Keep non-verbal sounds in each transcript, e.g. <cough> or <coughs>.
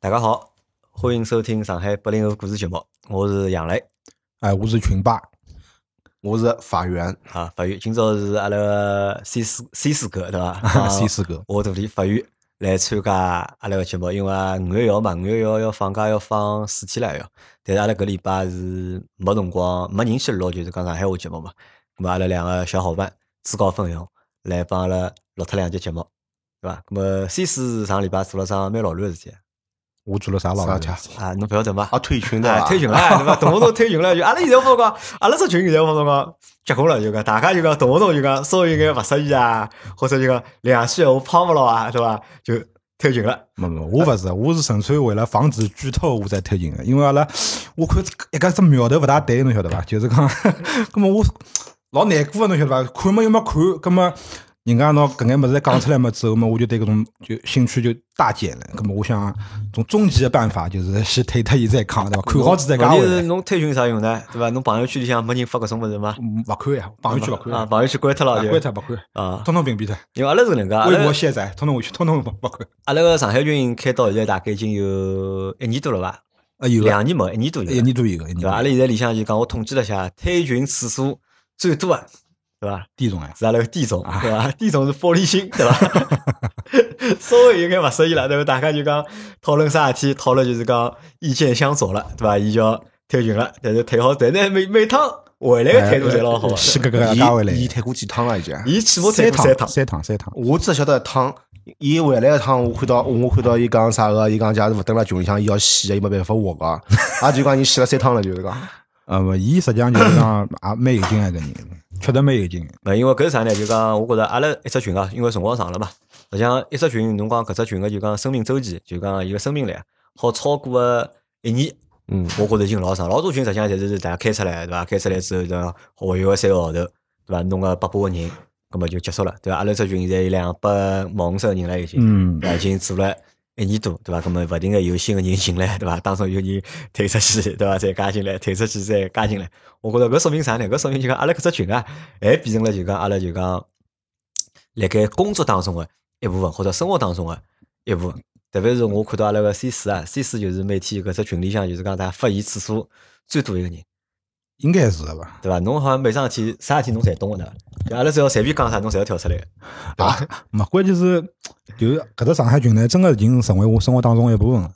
大家好，欢迎收听上海八零后故事节目，我是杨磊哎，我是群霸，我是法源，啊，法院。今朝是阿拉个 C 四 C 四哥对伐 C 四哥我徒弟法院来参加阿拉个节目，因为五月一号嘛，五月一号要放假要放四天了要，但是阿拉搿礼拜是没辰光，没人去录，就是讲上海话节目嘛。咁么阿拉两个小伙伴自告奋勇来帮阿拉录脱两集节目，对伐？咁么 C 四上礼拜做了桩蛮老卵个事体我做了啥老？啊，侬不要得嘛？啊，退群的？退群了，对伐？动不动退群了，就阿拉现在发讲，阿拉只群现在发讲结棍了，就讲大家就讲动不动就讲稍微有眼勿适意啊，或者就讲两句闲话抛勿牢啊，对伐？就退群了。没没，我勿是，我是纯粹为了防止剧透我才退群的，因为阿拉我看一个只苗头勿大对，侬晓得伐？就是讲，<laughs> 葛么我老难过的，侬晓得伐？看么又没看，葛么人家拿搿眼物事讲出来嘛之后嘛，我就对搿种就兴趣就大减了。葛么我想，种终极的办法就是先退脱伊再讲，对伐？看好子再讲问题是。侬退群啥用呢？对伐？侬朋友圈里向没人发搿种物事吗？嗯勿看呀，朋友圈勿看啊，朋友圈关脱了就关脱勿看，啊。统统屏蔽脱。因为阿拉是搿能介，阿微博卸载，统统回去，统统勿勿看。阿拉个上海群开到现在大概已经有一年多了伐？啊，有两年没，一年多。一年多有个？阿拉现在里向就讲，我统计了一下，退群次数最多的，对伐？第一种哎，是阿拉个地总，对伐？<laughs> 地总是玻璃心，对伐？稍微有眼勿适意了，对伐？大家就讲讨论啥事体，讨论就是讲意见相左了，对伐？伊就要退群了，但是退好，但是每每趟回来个态度侪老好的。是搿个加回来，伊退过几趟了已经。伊起码退三过三趟，三趟，三趟。我只晓得一趟，伊回来一趟，我看到我看到伊讲啥个，伊讲假如勿登了群里向，伊要死，伊没办法活个。<laughs> 也就讲伊死了三趟了，就是讲。呃，勿，伊实际上就是讲也蛮有劲个个人，确实蛮有劲的。呃，因为搿是啥呢？就讲我觉着阿拉一只群啊，因为辰光长了嘛，实际上一只群，侬讲搿只群个就讲生命周期，就讲伊个生命力啊好超过个一年。嗯，我觉着已经老长，老多群实际上侪是大家开出来，对伐？开出来之后，对伐？活跃个三个号头，对伐？弄个八百个人，葛么就结束了，对伐？阿拉只群现在有两百毛五十个人了，已经，嗯？已经做了一年多，对伐？葛么勿停个有新个人进来，对伐？当中有人退出去，对伐？再加进来，退出去再加进来。我觉着搿说明啥呢？搿说明就讲阿拉搿只群啊，还变成了就讲阿拉就讲，辣盖工作当中个一部分，或者生活当中个一部分。特别是我看到阿拉个 C 四啊，C 四就是每天搿只群里向就是讲大家发言次数最多一个人，应该是的吧？对伐？侬好像每桩事体啥事体侬侪懂个对伐？就阿拉只要随便讲啥，侬侪要跳出来啊，没关键是，就是搿只上海群呢，真个已经成为我生活当中的一部分了。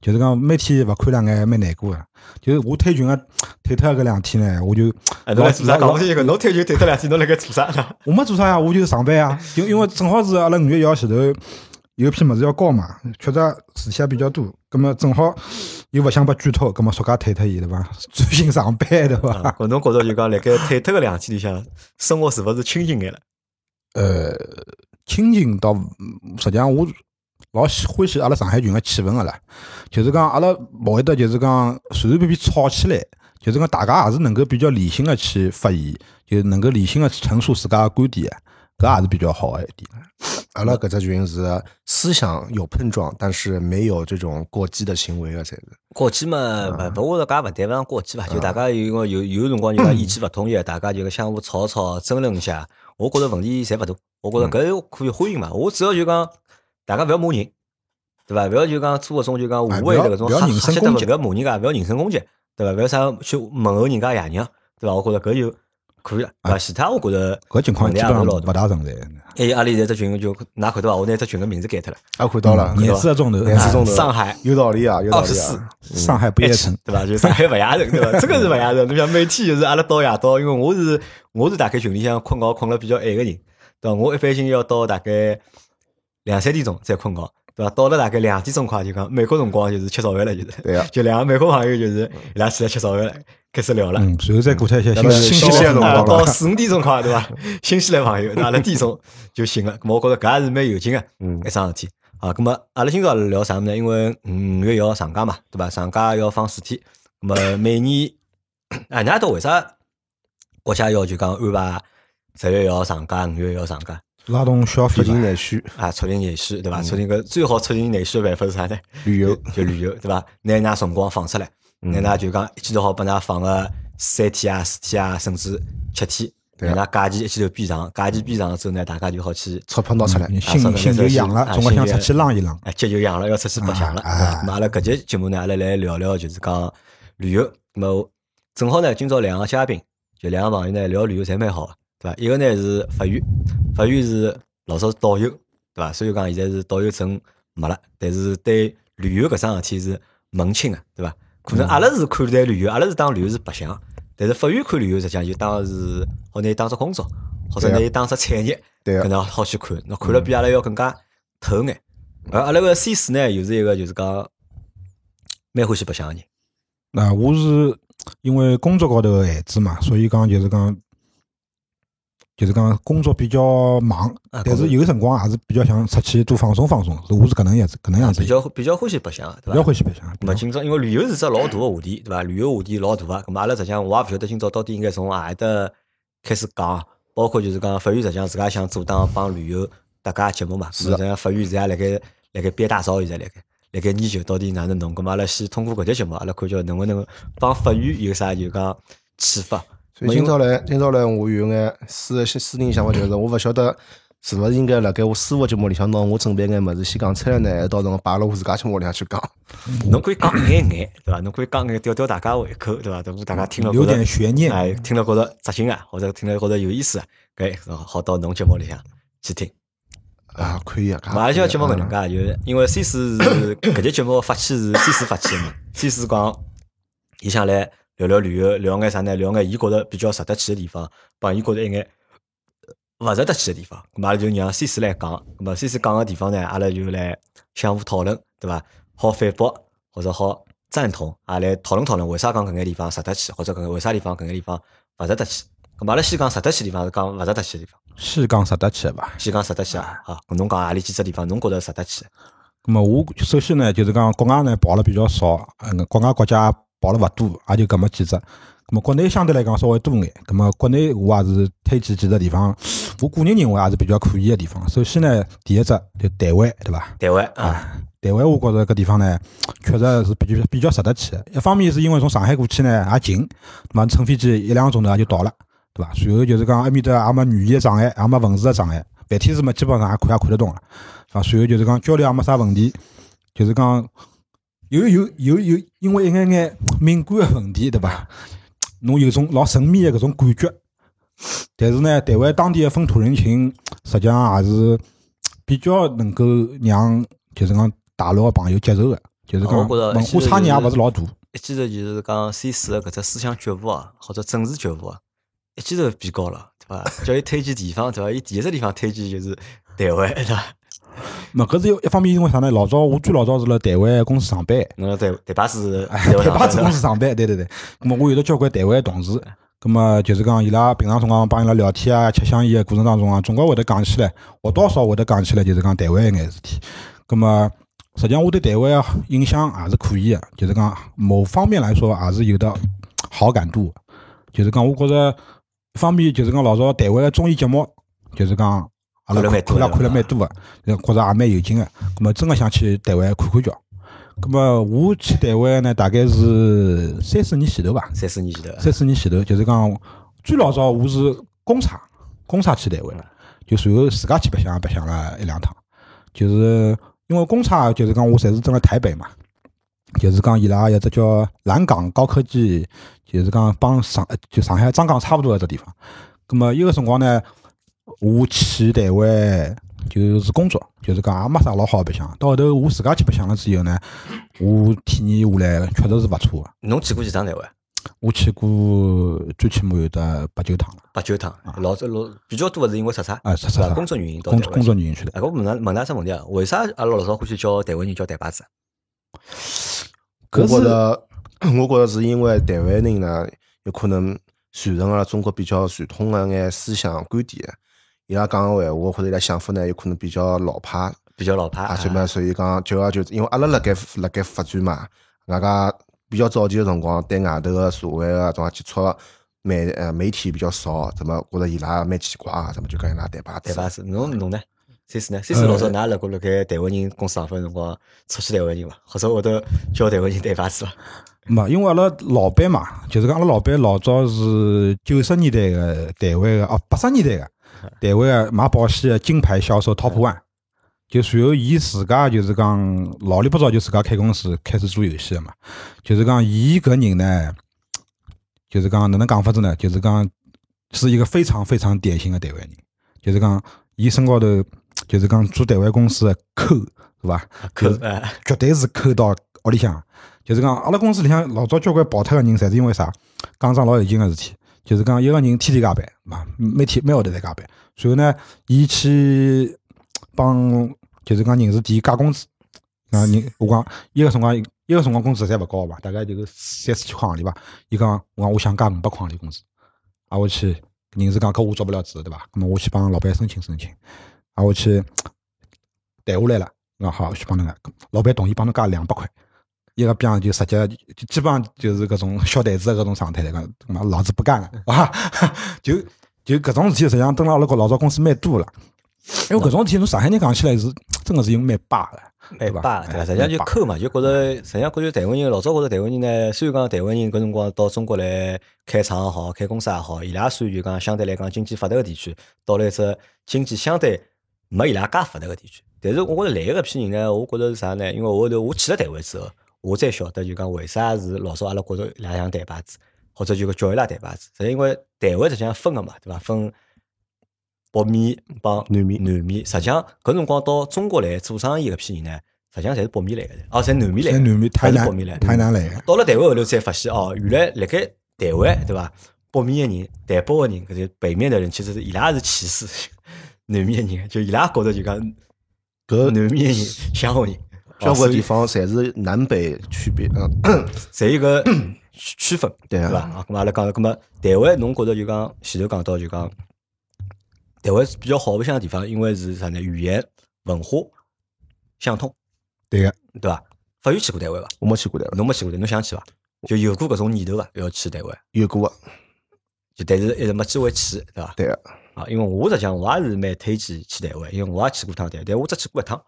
就是讲每天勿看两眼蛮难过个。就是我退群个退脱搿两天呢，我就哎，侬来做啥？讲勿清个，侬退群退脱两天，侬辣盖做啥呢？我没做啥呀，我就是上班呀。因因为正好是阿拉五月一号前头有批物事要交嘛，确实事体也比较多，葛么正好又勿想拨剧透，葛么暑假退脱伊对伐？<laughs> 专心上班对伐？啊搿侬觉着就讲辣盖退脱个两天里向，生活是勿是清静眼了？呃，清净倒实际上我老喜欢喜阿拉上海群个气氛个啦，就是讲阿拉勿会得就是讲随随便便吵起来，就是讲大家也是能够比较理性个去发言，就是能够理性个去陈述自家个观点的，搿也是比较好个一点。阿拉搿只群是思想有碰撞，但是没有这种过激的行为个，才是。过激嘛，勿勿，我觉着搿也勿谈勿上过激伐，就大家有个有有辰光 <coughs> 就讲意见勿统一，大家就相互吵吵争论一下，我觉着问题侪勿大，我觉着搿可以欢迎嘛。我主要就讲大家勿要骂人，对伐？勿要就讲做搿种就讲无谓的搿种瞎不要人身瞎得勿攻击勿要骂人家，勿要人身攻击，对伐？勿要啥去问候人家爷娘，对伐？我觉着搿就可以了，啊？其他我觉着搿情况基本上也勿是老大。存在。哎，阿拉现在只群就㑚看到伐？我拿只群个名字改脱了，啊，看到了，廿四个钟头，廿四钟头，上海有道理啊，有道理啊。。上海不夜城，<laughs> 对伐？就上海不夜城，对伐？<laughs> 这个是不夜城。你想每天就是阿拉到夜到，因为我是我是大概群里向困觉困了比较晚个人，对伐？我一般性要到大概两三点钟才困觉，对伐？到了大概两点钟快就讲美国辰光就是吃早饭了，就是对啊 <laughs> 就两个美国朋友就是伊拉起来吃早饭了，开始聊了。嗯，随后再过脱一些那么新新新鲜的鲜的啊辰光到四五点钟快对伐？<laughs> 新西兰朋友，阿拉点钟就醒了。咁我觉着搿也是蛮有劲个嗯一桩事体。啊，咁么阿拉今朝聊啥物事呢？因为五月要长假嘛，对伐？长假要放四天，咁么每年，哎，㑚到为啥国家要就讲安排十月一号长假，五月一号长假拉动消费促。进内需，啊？促进内需，对伐？嗯促进搿最好促进内需的办法是啥呢？旅游 <laughs> 就旅游，对伐？拿㑚辰光放出来，嗯拿㑚就讲一记头好拨㑚放个三天啊、四天啊，甚至七天，对啊让㑚价钱一记头变长，假期变长之后呢，大家就好去钞票拿出来，嗯心心就痒了，总归想出去浪一浪。哎，脚就痒了，要出去白相了。啊对吧咁阿拉搿节节目呢，阿拉来聊聊就是讲旅游。那么正好呢，今朝两个嘉宾，就两个朋友呢聊旅游侪蛮好个，对伐？一个呢是法院，法院是老早是导游，对伐？所以讲现在是导游证没了，但是对旅游搿桩事体是门清个，对伐？可能阿拉是看待旅游，阿拉是当旅游是白相，但是法院看旅游实际上就当是好拿伊当作工作，或者拿伊当作产业，对啊搿能好去看，那看了比阿拉要更加透眼。而阿拉个 C 四呢，又是一个就是讲蛮欢喜白相个人，那我是因为工作高头个限制嘛，所以讲就是讲，就是讲工作比较忙，啊但是有辰光还是比较想出去多放松放松。我是搿能样子，搿能样子比，较比较欢喜白相，对比较？欢喜白相。咁么今朝因为旅游是只老大个话题，对伐？旅游话题老大个，咁么阿拉实际上我也勿晓得今朝到底应该从何里搭开始讲，包括就是讲法院实际上自家想做当帮旅游搭界节目嘛，是实际上法院现在辣盖辣盖憋大招，现在辣盖辣盖研究到底哪能弄。咁么阿拉先通过搿节节目，阿拉看叫能勿能帮法院有啥就讲启发。所以今朝来，今朝来我有眼私私人想法，就是我勿晓得是勿是应该辣盖我私下节目里向拿我准备眼物事先讲出来呢，还是到辰光摆辣我自家节目里向去讲。侬可以讲眼眼，对伐？侬可以讲眼吊吊大家胃口，对伐？等大家听了有点悬念哎，听了觉着扎心啊，或者听了觉着有意思啊，搿好到侬节目里向去听。啊，可以啊，马来西亚节目搿能介，介，就是因为 C 四是 <coughs> 搿节节目发起是 C 四发起的嘛，C 四讲伊想来聊聊旅游，聊眼啥呢？聊眼伊觉着比较值得去的地方，帮伊觉着一眼勿值得去的地方，咁阿拉就让 C 四来讲，咁么 C 四讲个地方呢，阿拉就来相互讨论，对伐？好反驳或者好赞同，啊来讨论讨论为啥讲搿眼地方值得去，或者搿为啥地方搿眼地方勿值得去。咁么阿拉先讲值得去的地方，是讲勿值得去的地方。先讲值得去的伐？先讲值得去啊，好，咁侬讲何里几只地方侬觉着值得去？咁么我首先呢，就是讲国外呢跑了比较少，嗯，国外国家跑了勿多，也就搿么几只。咁么国内相对来讲稍微多眼，咁么国内我也是推荐几只地方，我个人认为也是比较可以个地方。首先呢，第一只就台湾，对伐？台湾啊，啊，台湾我觉着搿地方呢，确实是比较比较值得去的。一方面是因为从上海过去呢也近，那么乘飞机一两个钟头也就到了，对伐？随后就是讲埃面搭也没语言的障碍，也没文字的障碍，繁体字嘛基本上也看也看得懂了，啊，随后就是讲交流也没啥问题，就是讲有有有有因为一眼眼敏感的问题，对伐？侬有种老神秘的搿种感觉。但是呢，台湾当地的风土人情，实际上也是比较能够让就是讲大陆的朋友接受的，就是讲文化差异也勿是老大。一记头就是讲 C 四的搿只思想觉悟啊，或者政治觉悟啊，一记头变高了，对伐？叫伊推荐地方，对伐？伊第一只地方推荐就是台湾，对伐？<laughs> 嘛，搿是一一方面，因为啥呢？老早我最老早是辣台湾公司上班，侬台台巴士，台巴子公司上班，对对对。咁么我有得交关台湾同事，咁么就是讲伊拉平常辰光帮伊拉聊天啊、吃香烟的过程当中啊，总归会得讲起来，或多或少会得讲起来，就是讲台湾一眼事体。咁么实际上我对台湾的印象也是可以的，就是讲某方面来说也是有的好感度的。就是讲我觉着一方面就是讲老早台湾的综艺节目，就是讲阿拉看了看了蛮多的，觉着也蛮有劲个。咁么真个想去台湾看看叫。咁么我去台湾呢，大概是三四年前头吧，三四年前头，三四年前头，就是讲最老早我是公差，公差去台湾，就随后自家去白相白相了一两趟，就是因为公差就是讲我侪是蹲辣台北嘛，就是讲伊拉有只叫蓝港高科技，就是讲帮上就上海张港差不多的只地方。咁么伊个辰光呢，我去台湾就是工作，就是讲也没啥老好白相。到后头我自家去白相了之后呢，我体验下来确实是勿错个。侬去过几趟台湾？我去过最起码有得八九趟了，八九趟，老早老比较多的是因为啥啥，啊，工作原因到工作工作原因去的。哎，我问㑚问㑚只问题啊，为啥阿拉老早欢喜叫台湾人叫台巴子？我觉着，我觉着是因为台湾人呢，有可能传承了中国比较传统个眼思想观点，伊拉讲个闲话或者伊拉想法呢，有可能比较老派，比较老派啊，所以嘛，所以讲就要就因为阿拉辣盖辣盖发展嘛，外加比较早期个辰光，对外头个社会个种接触媒呃媒体比较少，怎么觉着伊拉蛮奇怪啊，怎么就跟伊拉台巴子台巴子，侬侬呢？C 四呢？C 四老早㑚辣过辣盖台湾人公司上班辰光，出去台湾人伐？或者会得叫台湾人对牌子伐？没，因为阿拉老板嘛，就是讲阿拉老板老早是九十年代个台湾个，哦，八十年代个台湾个卖保险个金牌销售 Top One，就随后伊自家就是讲老里不早就自家开公司开始做游戏了嘛，就是讲伊搿人呢，就是讲哪能讲法子呢？就是讲是一个非常非常典型的台湾人，就是讲伊身高头就是讲做台湾公司的抠，是伐？可就是哎，绝对是抠到屋里向。就是讲，阿拉公司里向老早交关跑脱个人，侪是因为啥？讲桩老有劲个事体，就是讲一个人天天加班，嘛，每天每号头在加班。随后呢，伊去帮，就是讲人事提加工资。啊，人我讲一个辰光，一个辰光工资侪勿高吧，大概就是三四千块行钿吧。伊讲，我讲我想加五百块行钿工资，啊，我去人事讲搿我做不了主，对伐？那么我去帮老板申请申请，啊，我去谈下来了，讲好去帮侬个，老板同意帮侬加两百块。一个边上就直接就基本上就是搿种小台子的搿种状态来讲，妈老子不干了 <laughs> 啊！就就搿种事体，实际上蹲辣阿拉个老早公司蛮多了。因为搿种事体，侬上海人讲起来是真的是有蛮霸的，对伐？蛮霸，对伐？哎实际上就抠嘛，就觉着，实际上觉着台湾人老早觉着台湾人呢，虽然讲台湾人搿辰光到中国来开厂也好，开公司也好，伊拉算就讲相对来讲经济发达个地区，到了一只经济相对没伊拉介发达个地区。但是我觉着来个搿批人呢，我觉着是啥呢？因为我后头我去了台湾之后，我才晓得就讲为啥是老早阿拉觉着伊拉像台牌子，或者就讲叫伊拉台牌子，是因为台湾实际上分个嘛，对伐？分北面帮南面南面，实际上搿辰光到中国来做生意搿批人呢，实际上侪是北面来个，哦，侪南面来南面是北面来南的。台南来的，到了台湾后头才发现哦，原来辣盖台湾对伐？北面个人、台北个人，搿些北面的人，其实是伊拉是歧视南面个人，就伊拉觉着就讲搿南面个人乡下人，交关地方侪是南北区别，嗯，<coughs> 侪一个区区分，对伐？啊，咁阿拉讲，咁么台湾侬觉着就讲前头讲到就讲台湾比较好白相个地方，因为是啥呢？语言文化相通，对个。对伐？法语去过台湾伐？我没去过台湾，侬没去过台，侬想去伐？就有过搿种念头伐？要去台湾，有过个，就但是一直没机会去，对伐？对个，啊，因为我实际上我也是蛮推荐去台湾，因为我也去过趟台湾，但我只去过一趟，就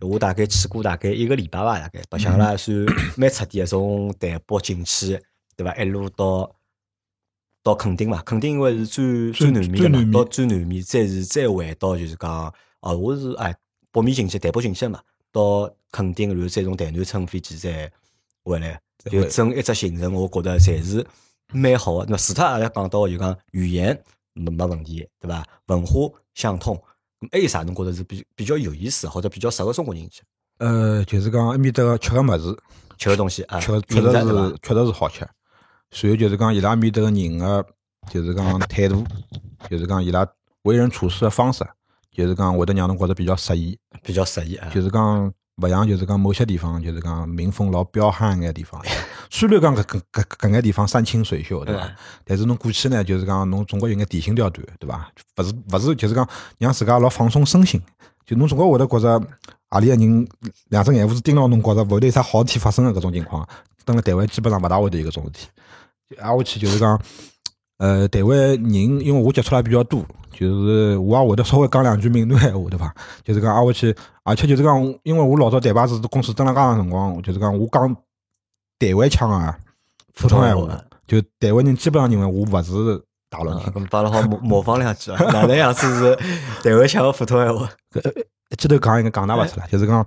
我大概去过大概一个礼拜吧，大概白相了还算 <coughs> 蛮彻底的，从台北进去，对伐？一路到到垦丁嘛，垦丁因为是最最最南面的嘛，到最南面，再是再回到就是讲，哦，我是哎北面进去，台北进去的嘛，到垦丁，然后再从台南乘飞机再回来，就整一只行程，我觉着侪是蛮好的。那除脱阿拉讲到就讲语言没没问题，对伐？文化相通，咁还有啥侬觉得是比比较有意思或者比较适合中国人去呃，就是讲埃面搭个吃个物事，吃个东西啊？确确实是？确实是好吃。随后就是讲伊拉埃面搭个人个，就是讲态度，就是讲伊拉为人处事个方式，就是讲会得让侬觉着比较适意。比较适宜啊。就是讲勿像就是讲某些地方，就是讲民风老彪悍眼地方。<laughs> 虽然讲搿搿搿搿眼地方山清水秀，对伐嗯？但是侬过去呢，就是讲侬总归有眼提心吊胆，对伐？勿是勿是，就是讲让自家老放松身心。就侬总归会得觉着何里个人两只眼珠子盯牢侬，觉着勿会得有啥好事体发生个搿种情况。蹲辣台湾基本上勿大会得有搿种事体。挨下去就是讲，呃，台湾人因为我接触了比较多，就是我也会得稍微讲两句闽南闲话，对伐？就是讲挨下去，而且就是讲，因为我老早台牌子公司蹲辣江个辰光，就是讲我讲台湾腔啊，普通闲话，就台湾人基本上认为我勿是大陆人啊，。咁帮阿拉好模模仿两句啊，哪能样子是台湾腔个普通闲话？一记头讲应该讲拿勿出来，就是讲，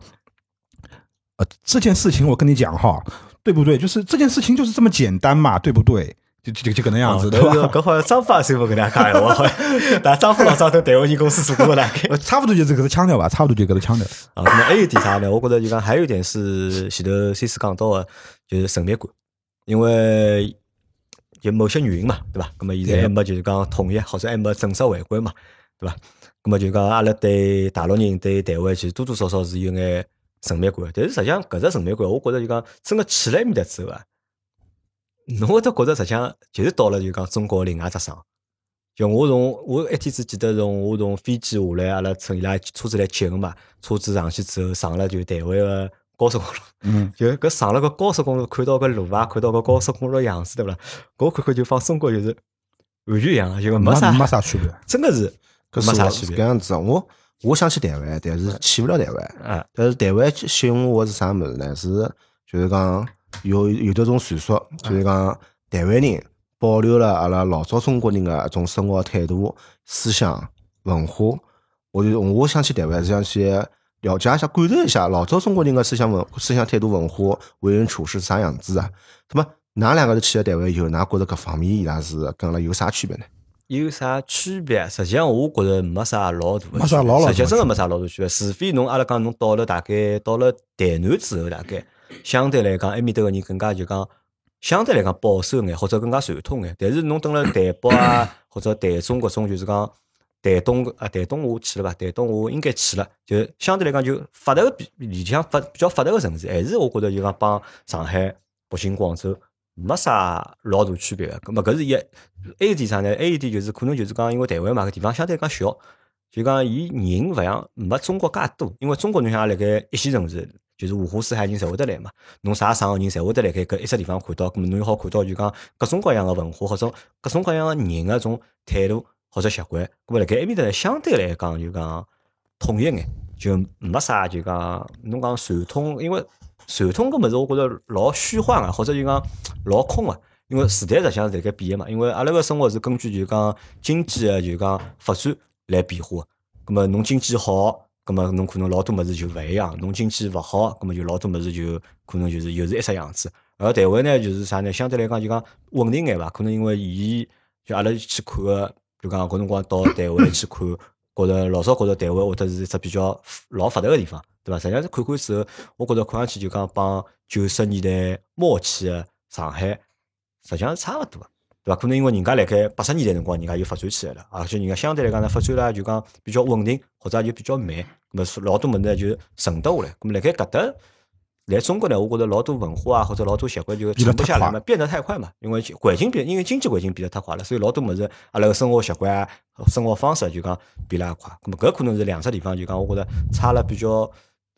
呃，这件事情我跟你讲哈，对不对？就是这件事情就是这么简单嘛，对不对？就就就搿能样子，对吧？搿好像张法师傅跟大家讲闲话，好像但张法老早在台湾人公司做过大概。呃差不多就是搿个腔调吧，差不多就搿个腔调。啊，那么还有一点啥呢？我觉得就讲还有一点是前头 C 四讲到个，就是神秘感，因为就某些原因嘛，对伐？那么现在还没就是讲统一，或者还没正式回归嘛，对伐？那么就讲阿拉对大陆人对台湾其实多多少少是有眼神秘感，但是实际上搿只神秘感，我觉着就讲真个去了埃面搭之后啊，侬会得觉着实际上就是到了就讲中国另外一只省。就我从我一天子记得从我从飞机下来，阿拉乘伊拉车子来接个嘛，车子上去之后上了就台湾个高速公路，嗯，<laughs> 就搿上了个高速公路，看到搿路啊，看到搿高速公路个样子，对勿啦？搿我看看就放中国就是完全一样，就没啥没啥区别。<laughs> 真个是搿没啥区别是搿。样子啊。我我想去台湾，但是去勿了台湾。啊，但是台湾吸引我是啥物事呢？是就是讲有有的种传说，就是讲台湾人保留了阿拉老早中国人个一种生活态度、思想、文化。我就我想去台湾是想去了解一下、感受一下老早中国人个思想文、思想态度、文化、为人处事是啥样子啊？那么，㑚两个人去了台湾以后，㑚觉得搿方面伊拉是跟阿拉有啥区别呢？有啥区别？实际上，我觉着没啥老大的区别，没啥老老大实际真个没啥老大区别。除非侬阿拉讲侬到了大概到了台南之后，大概相对来讲，埃面搭个人更加就讲相对来讲保守眼，或者更加传统眼。但是侬登了 <coughs> 台北啊，或者台中搿种，就是讲台东啊，台东我去了吧？台东我应该去了，就相对来讲就发达个比里向发比较发达个城市，还是我觉着就讲帮上海、北京、广州。没啥老大区别个，咁么搿是一，还有点啥呢？还有点就是可能就是讲，因为台湾嘛，搿地方相对讲小，就讲伊人勿像没中国介多，因为中国侬像辣盖一线城市，就是五湖四海人侪会得来嘛，侬啥省个人侪会得来盖搿一只地方看到，咁么侬又好看到就讲各种各样个文化或者各种各样个人个种态度或者习惯，咁么辣盖埃面搭相对来讲就讲统一眼，就没啥就讲侬讲传统，因为。传统个物事，我觉着老虚幻个，或者就讲老空个。因为时代实际上是辣盖变个嘛。因为阿拉个生活是根据就讲经济个就讲发展来变化。咁么侬经济好，咁么侬可能老多物事就勿一样；侬经济勿好，咁么就老多物事就可能就是又是一只样子。而台湾呢，就是啥呢？相对来讲就讲稳定眼伐？可能因为伊就阿拉去看个，就讲搿辰光到台湾去看，觉着老早觉着台湾会得是一只比较老发达个地方。对伐？实际上是看看之后，我觉着看上去就讲帮九十年代末期个上海，实际上是差勿多，对伐？可能因为人家辣盖八十年代辰光，人家就发展起来了，而且人家相对来讲呢，发展了就讲比较稳定，或者就比较慢，那么老多物事呢就沉得下来。那么辣盖搿搭来中国呢，我觉着老多文化啊，或者老多习惯就沉不下来嘛，变得太快嘛。因为环境变，因为经济环境变得太快了，所以老多物事阿拉个生活习惯啊、生活方式就讲变了也快。咁么搿可能是两只地方就讲，我觉着差了比较。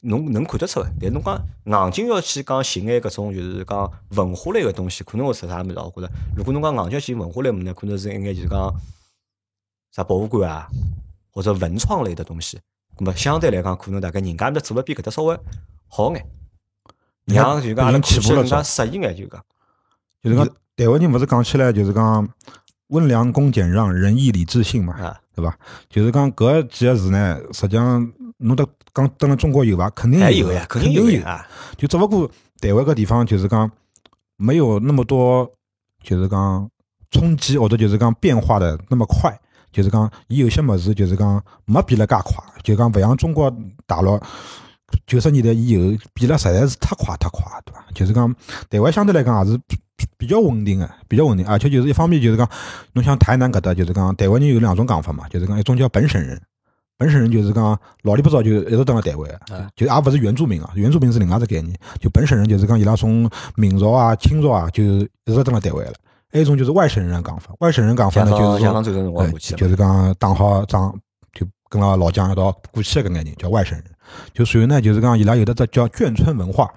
侬能看得出个，但侬讲硬劲要去讲寻眼搿种就是讲文化类个东西，可能会出啥物事？我觉着，如果侬讲硬劲寻文化类物事，可能是一眼就是讲啥博物馆啊，或者文创类的东西。咁么相对来讲，可能大概人家面做了比搿搭稍微好眼，让就讲阿拉看起步更加适应眼，就讲。就是讲台湾人勿是讲起来就是讲温良恭俭让、仁义礼智信嘛，对伐？就是讲搿几个字呢，实际上。侬得讲登了中国有伐？肯定有呀，肯定有呀。就只不过台湾个地方就是讲没有那么多，就是讲冲击或者就是讲变化的那么快。就是讲伊有些物事就是讲没变了介快，就讲勿像中国大陆九十年代以后变了实在是太快太快，对伐？就是讲台湾相对来讲也是比较稳定的，比较稳定，而且就是一方面就是讲，侬像台南搿搭就是讲台湾人有两种讲法嘛，就是讲一种叫本省人。本省人就是讲老里不早就一直蹲辣台湾，就也勿是原住民啊，原住民是另外只概念。就本省人就是讲伊拉从明朝啊、清朝啊就一直蹲辣台湾了。还有一种就是外省人讲法，外省人讲法呢就是说，就是讲打好仗就跟牢老蒋一道过去个概念叫外省人。就随后呢就是讲伊拉有的只叫眷村文化，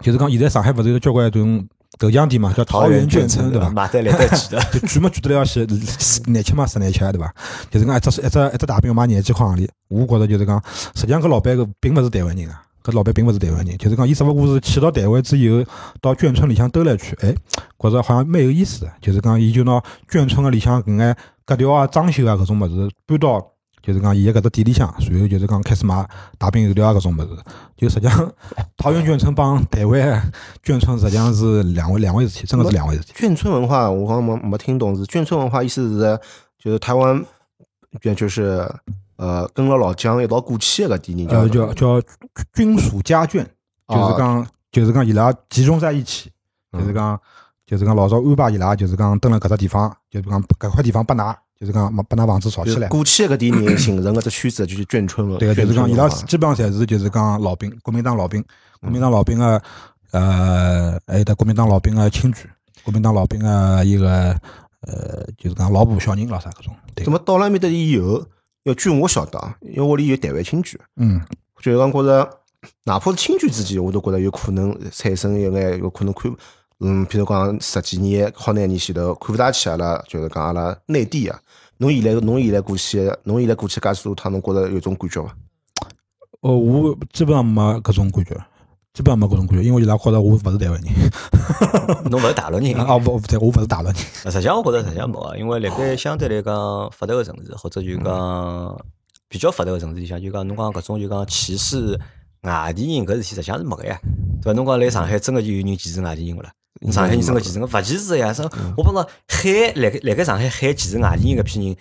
就是讲现在上海勿是有交关种。豆浆店嘛，叫桃园眷村，对伐？买得来得去的，<laughs> 就举嘛举得了些，难吃嘛实难吃，对伐？就是讲一只一只一只大饼卖廿几块行钿，我觉着就是讲，实际上搿老板搿并勿是台湾人啊，搿老板并勿是台湾人，就是讲伊只勿过是去到台湾之后，到眷村里向兜了一圈，哎，觉着好像蛮有意思的，就是讲伊就拿眷村个里向搿眼格调啊、装修啊搿种物事搬到。就是讲，伊个搿只店里向，随后就是讲开始卖大饼油条啊搿种物事。就实际上，<laughs> 桃园眷村帮台湾眷村实际上是两回两回事体，真个是两回事体。眷村文化，我刚刚没没听懂，是眷村文化意思是，就是台湾，就是呃，跟了老蒋一道过去个店，叫叫叫军属家眷，就是讲就是讲伊拉集中在一起，就是讲就是讲老早安排伊拉，就是讲蹲辣搿只地方，就是讲搿块地方拨㑚。就是讲，把把那房子炒起来。过去搿点人形成个只圈子，就是眷村了。对个，就是讲伊拉基本上侪是就是讲老兵，国民党老兵，国民党老兵个呃，还有得国民党老兵个亲眷，国民党老兵个一个呃，就是讲老婆小人咾啥搿种。怎么到了埃面搭以后，要据我晓得，因为屋里有台湾亲眷，嗯，就是讲觉着，哪怕是亲眷之间，我都觉着有可能产生一眼有可能看。嗯，譬如讲十几年、好廿年前头看勿大起阿拉，就是讲阿拉内地啊，侬现在侬现在过去，侬现在过去介许多趟，侬觉着有种感觉伐？哦，我基本上没搿种感觉，基本上没搿种感觉，因为伊拉觉着我勿是台湾人。<laughs> 侬勿是大陆人。啊，勿勿对，我勿是大陆人。实际上，我觉着实际上没啊，因为辣盖相对来讲发达个城市，或者就讲比较发达个城市里向，就讲侬讲搿种就讲歧视外地人搿事体，实际上是没个呀，对伐？侬讲来上海真个就有人歧视外地人勿啦？上海人真个歧视，勿歧视呀！说我帮侬海辣盖辣盖上海海歧视外地人搿批人，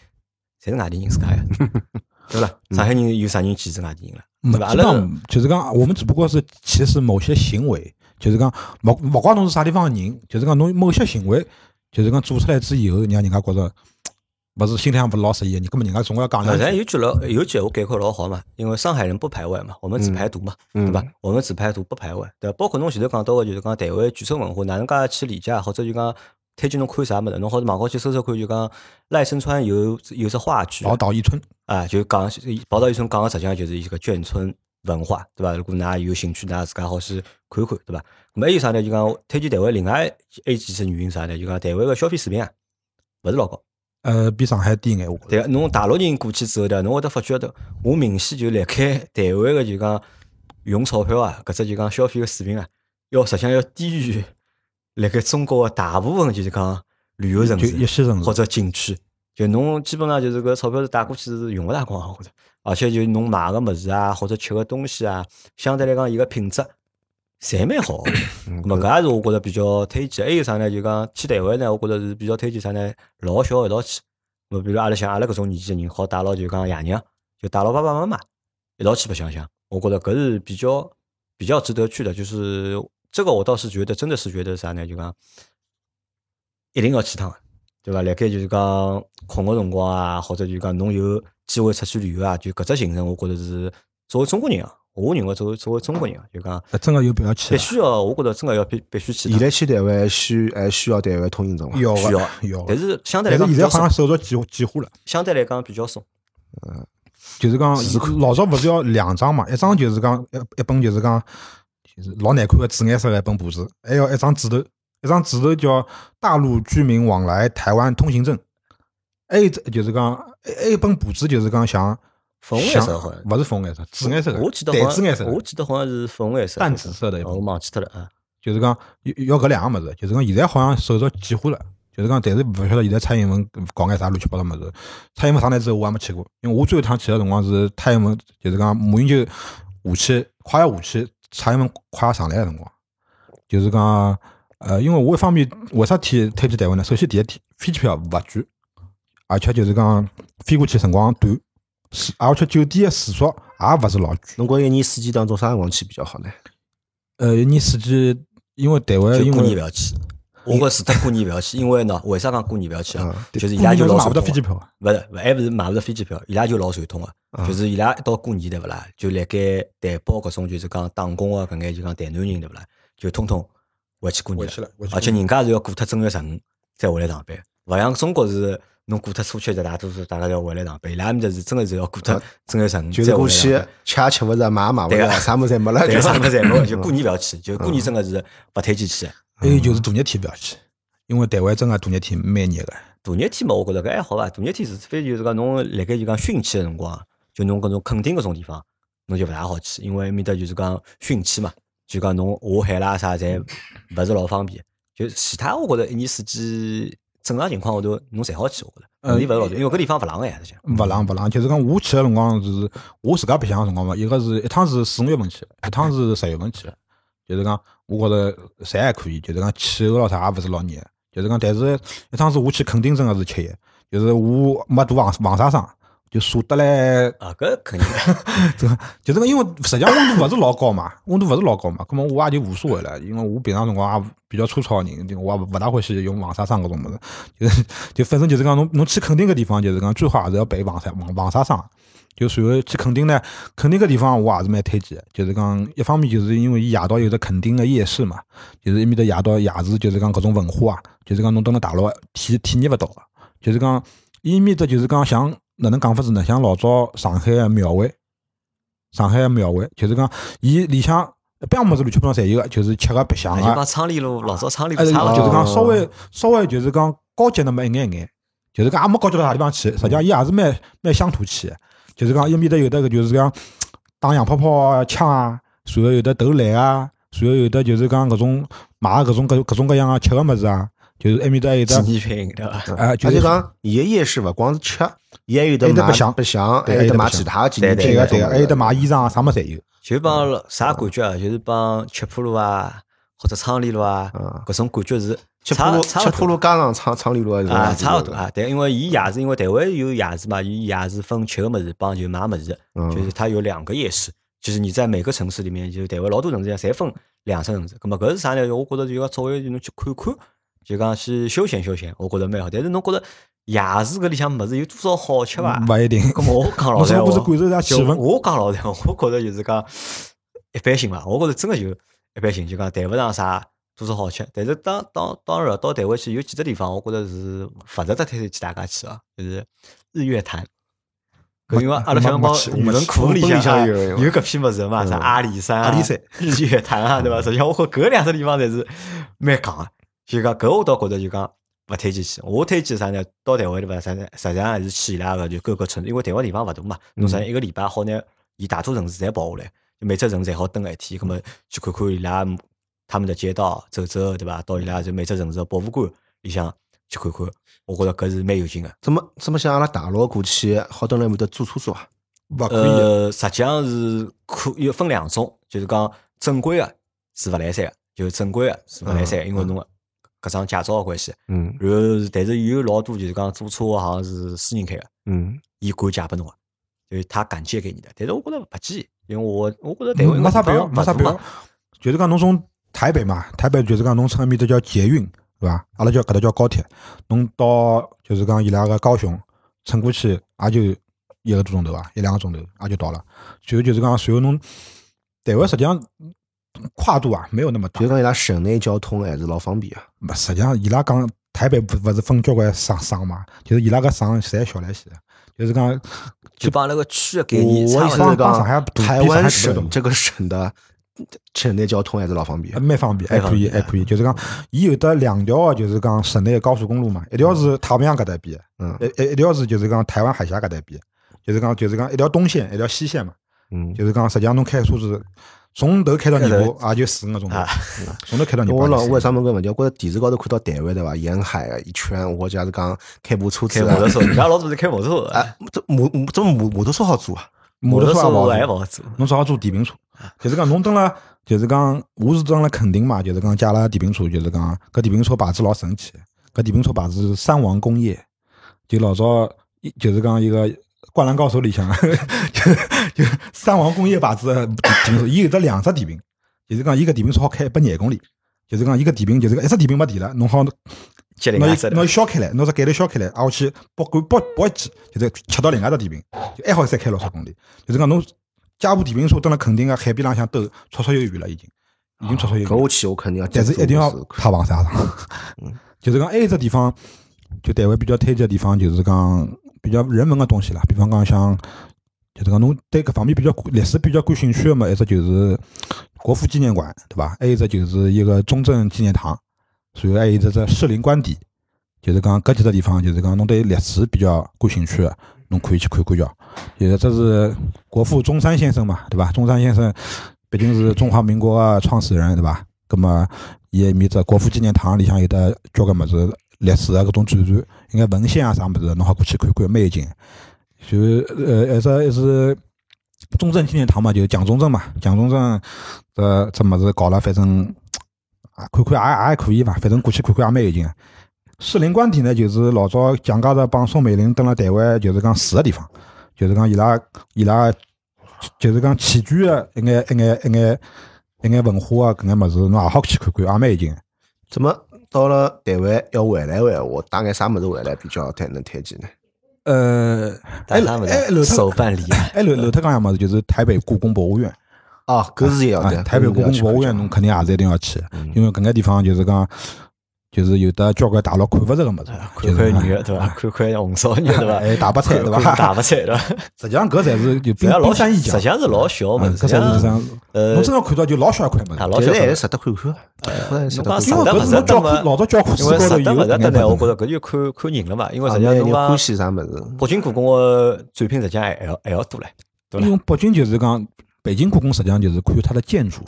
侪是外地人自家呀，<laughs> 对伐？上海人有啥人歧视外地人了？对伐？阿拉就是讲，我们只不过是歧视某些行为，就是讲勿勿怪侬是啥地方个人，就是讲侬某些行为，就是讲做出来之以后，让人家觉着勿是心里向勿是老适意，你根本人家总归要讲好两句。像有句老有句话概括老好嘛，因为上海人不排外嘛，我们只排毒嘛，嗯对吧？我们只排毒不排外，对伐？包括侬前头讲到个，就是讲台湾巨兽文化，哪能介去理解，或者就讲推荐侬看啥物事，侬好网高去搜搜看，就讲赖声川有有只话剧宝岛一村，啊，就讲宝岛一村讲个实际上就是一个眷村文化，对伐？如果㑚有兴趣，㑚自家好去看看，对伐？咁么还有啥呢？就讲推荐台湾另外还有几只原因啥呢？就讲台湾个消费水平啊，勿是老高。呃，比上海低眼，我觉着。对个，侬大陆人过去之后对伐？侬会得发觉得，我明显就辣盖台湾个就讲用钞票啊，搿只就讲消费个水平啊，要实际上要低于辣盖中国个大部分就是讲旅游城市或者景区，就侬基本上就是搿钞票是带过去是用勿大光，我觉着。而且就侬买个物事啊，或者吃个东西啊，相对来讲伊个品质侪蛮好个。咁么搿也是我觉着比较推荐。还有啥呢？就讲去台湾呢，我觉着是比较推荐啥呢？老小一道去。咁比如阿拉像阿拉搿种年纪个人，好带牢就讲爷娘，就带牢爸爸妈妈一道去白相相。我觉着搿是比较比较值得去的。就是这个，我倒是觉得真的是觉得啥呢？就讲一定要去趟，对伐？辣盖就是讲空个辰光啊，或者就讲侬有机会出去旅游啊，就搿只行程，我觉着是作为中国人啊，我认为作为作为中国人啊，就讲呃真个有必要去。必须要，我觉着真个要必必须去。现在去台湾还需还需要台湾通行证吗？要的需要要的但是相对来讲现在好像手续简简化了，相对来讲比较松。就是讲老早勿是要两张嘛，一张就是讲一一本就是讲就是老难看个紫颜色个一本簿子，还要一张纸头，一张纸头叫大陆居民往来台湾通行证，还有就是讲还有一本簿子就是讲像粉红像色好像。勿是粉红色，紫颜色的，我记得好像淡紫颜色的。我记得好像是粉红颜色，淡紫色的我忘记脱了啊。就是讲要要搿两个物事，就是讲现在好像手续简化了，就是讲但是勿晓得现在蔡英文搞眼啥乱七八糟物事。蔡英文上台之后我还没去过，因为我最后一趟去个辰光是蔡英文，就是讲马英九下去快要下去，蔡英文快要上来个辰光，就是讲呃，因为我一方面为啥体推荐台湾呢？首先第一点，飞机票勿贵，而且就是讲飞过去辰光短，是而且酒店的住宿也勿是老贵。侬觉着一年四季当中啥辰光去比较好呢？呃，一年四季，因为台湾过因为年勿要去，我觉除脱过年勿要去，因为喏，为啥讲过年勿要去啊啊？就是伊拉就老传统。不到飞机票啊。勿是，勿还勿是买勿着飞机票，伊拉就老传统个，啊就是伊拉一到过年对勿啦，就辣盖台胞搿种就是讲打工个搿眼就讲台南人对勿啦，就通通回去过年了而且人家是要过脱正月十五再回来上班，勿像中国是侬过脱初七的大多数大家就要回来上班，伊拉埃面搭是真个是要过脱正月十五再就是过去。吃也吃勿着，买也买勿着，啥物事侪没了，<laughs> 啥物事侪没了，<laughs> 就过年勿要去，就过年真个是勿推荐去的。还有就是大热天不要去，因为台湾真个大热天蛮热个。大热天嘛，我觉着搿还好伐。大热天除非就是讲侬辣盖就讲汛期个辰光，就侬搿种垦丁搿种地方，侬就勿大好去，因为埃面搭就是讲汛期嘛，就讲侬下海啦啥侪勿是老方便。就其他我觉着一年四季正常情况下头侬侪好去，我觉着嗯，伊勿是老多，因为搿地方勿冷个呀，实际。勿冷勿冷，就是讲我去个辰光是我自家白相个辰光嘛，一个是一趟是四五月份去的，一趟是十月份去的。就是讲，我觉着侪还可以，就是讲气候咯啥也勿是老热，就是讲，但是一趟是我去肯定真个是吃热，就是我没涂防防晒霜，就晒得来啊，搿肯定的。<laughs> 这个就是个，因为实际上温度勿是老高嘛，温度勿是老高嘛，葛么我也就无所谓了，因为我平常辰光也比较粗糙个人，就我也勿大欢喜用防晒霜搿种物事，就是就反正就是讲侬侬去垦丁个地方，就是讲最好还是要备防晒防防晒霜。就随后去垦丁呢，垦丁搿地方我也是蛮推荐的，就是讲一方面就是因为伊夜到有只垦丁个夜市嘛，就是埃面搭夜到夜市就是讲搿种文化啊，就是讲侬蹲辣大陆体体验勿到个，就是讲伊面搭就是讲像哪能讲法子呢？像老早上海个庙会，上海个庙会，就是讲伊里向一般物事乱七八糟侪有个，就是吃个白相个就帮，昌黎路老早昌黎呃，路差勿。就是讲稍微稍微就是讲高级那么一眼眼，就是讲也没高级到啥地方去，实际上伊也是蛮蛮乡土气的，就是讲伊面搭有的个就是讲 <coughs> 打洋泡泡枪啊，然后有的投篮啊，然后有的就是讲搿种买搿种各各种各样个吃个物事啊，就是埃面搭有纪念品对伐？哎，就是讲，伊个夜市勿光是吃，伊还有得白相白相，还有得买其他纪念品搿种对个对个，还有得的卖衣裳啊，啥物事侪有。就帮啥感觉啊？就是帮七浦路啊，或者昌黎路啊嗯，搿种感觉是七浦路七浦路加上昌昌黎路啊，啊，差勿多啊。对，因为伊夜市，因为台湾有夜市嘛，伊夜市分吃个物事帮就买物事，嗯就是它有两个夜市。就是你在每个城市里面，就是台湾老多城市里侪分两层城市。咁么搿是啥呢？我觉着就要作为侬去看看，就讲去休闲休闲，我觉着蛮好。但是侬觉着夜市搿里向物事有多少好吃伐？勿一定。咁么我 <laughs> 讲老实闲侬是感受一下气就氛？我讲老实闲话，我觉着就是讲一般性伐。我觉着真个就一般性，就讲谈勿上啥多少好吃。但是当当当然到台湾去有几只地方，我觉着是勿值得推荐去大家去啊，就是日月潭。搿因为阿拉小辰光没语文课本里向啊有有搿批物事嘛，啥嗯阿里山啊、阿里山日月潭啊，对伐？实际上我觉搿两只地方侪是蛮戆个，就讲搿我倒觉着就讲勿推荐去。我推荐啥呢？到台湾对伐？实实际上还是去伊拉个就各个城市，因为台湾地方勿大嘛，侬实际上一个礼拜好拿伊大多城市侪跑下来，就每只城市侪好蹲一天，葛么去看看伊拉他们的街道，走走对伐？到伊拉就每只城市的博物馆里向去看看，我觉着搿是蛮有劲个。怎么怎么像阿拉大陆过去，好蹲辣埃面搭坐车坐啊？勿可以的。呃，实际上是可有分两种，就是讲正规个是勿来三个，就是正规个是勿来三个，嗯因为侬搿张驾照个关系。嗯然后，但是有老多就是讲租车个好像是私人开个，嗯，伊敢借拨侬个，就是他敢借给你的。但是我觉着勿借，因为我我觉着台湾没啥必要，没啥必要。就是讲侬从台北嘛，台北就是讲侬乘埃面搭叫捷运，对伐？阿拉叫搿搭叫高铁，侬到就是讲伊拉个高雄乘过去也就一个多钟头啊，一两个钟头也就到了。随后就是讲，随后侬台湾实际上跨度啊没有那么大就，讲伊拉省内交通还是老方便啊。没实际上伊拉讲台北不勿是分交关省省嘛，就是伊拉个省侪小来些，就是讲就帮那个区个概念我意思差勿多是台湾省这个省的 <laughs> 省内交通还是老方便呃。蛮方便，还可以，还可以。就是讲，伊有得两条，就是讲省内的高速公路嘛，一条是太平洋搿搭边，嗯一一一条是就是讲台湾海峡搿搭边，就是讲就是讲一条东线，一条西线嘛。嗯，就是讲，实际上侬开车子从头开到尾开巴，也就四五个钟头啊，从头开到尾巴。我老为啥问个问题？我觉着电视高头看到台湾对伐？沿海啊一圈，我假是讲开部车开摩托车，人家老多是开摩托车的，哎，这摩这摩摩托车好做啊？摩托车也勿好坐还勿好做。侬只好坐电瓶车。就是讲，侬登了，就是讲，我是登了垦丁嘛，就是讲借了电瓶车，就是讲，搿电瓶车牌子老神奇，搿电瓶车牌子是三王工业，就老早一就是讲一个《灌篮高手》<laughs> 里向，就就三王工业牌子的电瓶车，伊有得两只电瓶，就是讲伊搿电瓶车好开一百廿公里，就是讲伊搿电瓶就是讲一只电瓶没电了，侬好拿拿伊削开来，拿只盖头削开来，挨下去拨管拨拨一记，就是切到另外一只电瓶，就还好再开六十公里。就是讲侬加部电瓶车蹲辣垦丁个海边浪向兜，绰绰有余了，已经，已经绰绰有余了。搿我去，我肯定要但是一定要踏黄沙上。就是讲还有一只地方，就台湾比较推荐个地方，就是讲比较人文个东西啦。比方讲像，就是讲侬对搿方面比较历史比较感兴趣个嘛，一只就是国父纪念馆，对伐？还有一只就是一个中正纪念堂，随后还有一只只士林官邸。就是讲搿几只地方，就是讲侬对历史比较感兴趣个，侬可以去看看叫。就是这是国父中山先生嘛，对伐？中山先生毕竟是中华民国个创始人，对伐？葛么伊埃面只国父纪念堂里向有得交关物事，历史啊搿种展示，应该文献啊啥物事，侬好过去看看，蛮有劲。就呃，一只一是中正纪念堂嘛，就是蒋中正嘛，蒋中正这这物事搞了，反正啊，看看也也还可以伐，反正过去看看也蛮有劲个。士林官邸呢，就是老早蒋介石帮宋美龄登了台湾，就是讲住个地方，就是讲伊拉伊拉就是讲起居个一眼一眼一眼一眼文化啊，搿眼物事，侬也好去看看，也蛮有劲。怎么到了台湾要回来个闲话，带眼啥么子回来比较推能推荐呢？呃，还但他们还楼的手办礼啊，还楼楼特讲样物事，就是台北故宫博物院。啊，搿是一样啊的。，台北故宫博物院侬侬肯定也是一定要去，嗯因为搿个地方就是讲，就是有的交关大陆看勿着个物事，看看女的对伐？看看红烧肉对伐？哎，大白菜对伐？大白菜对伐？<laughs> 实际上搿才是就冰老冰山一角实际，上是老小个物嗯，事，搿才是这样。呃侬，真正看到就老小一块物事，啊老小块但是还是值得看看，侬讲看因为搿是侬教科老早教科因为书高头有实得勿实得呢，我觉着搿就看看人了嘛。因为啊实际上侬欢喜啥物事，北京故宫个展品实际上还还要还要多唻，对伐？因为北京就是讲北京故宫，实际上就是看它的建筑，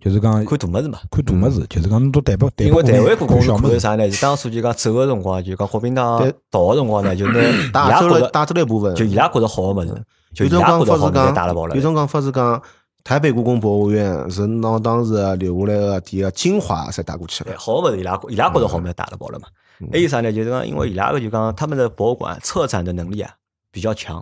就是讲看大物事嘛。看大物事，就是讲侬都代表代因为台湾故宫是看小物事。啥呢？就当初就讲走个辰光，就讲国民党对逃个辰光呢，就拿伊带走了拉觉着带走了一部分，就伊拉觉着好个物事，就伊有种拉觉着好物事讲法是讲带了跑了有。种讲法是讲，台北故宫博物院是拿当时的留下来个第一个精华才带过去对，的。好个物事伊拉伊拉觉着好物事带了跑了嘛。嗯还有啥呢？就是讲，因为伊拉个就讲他们的博物馆策展的能力啊比较强，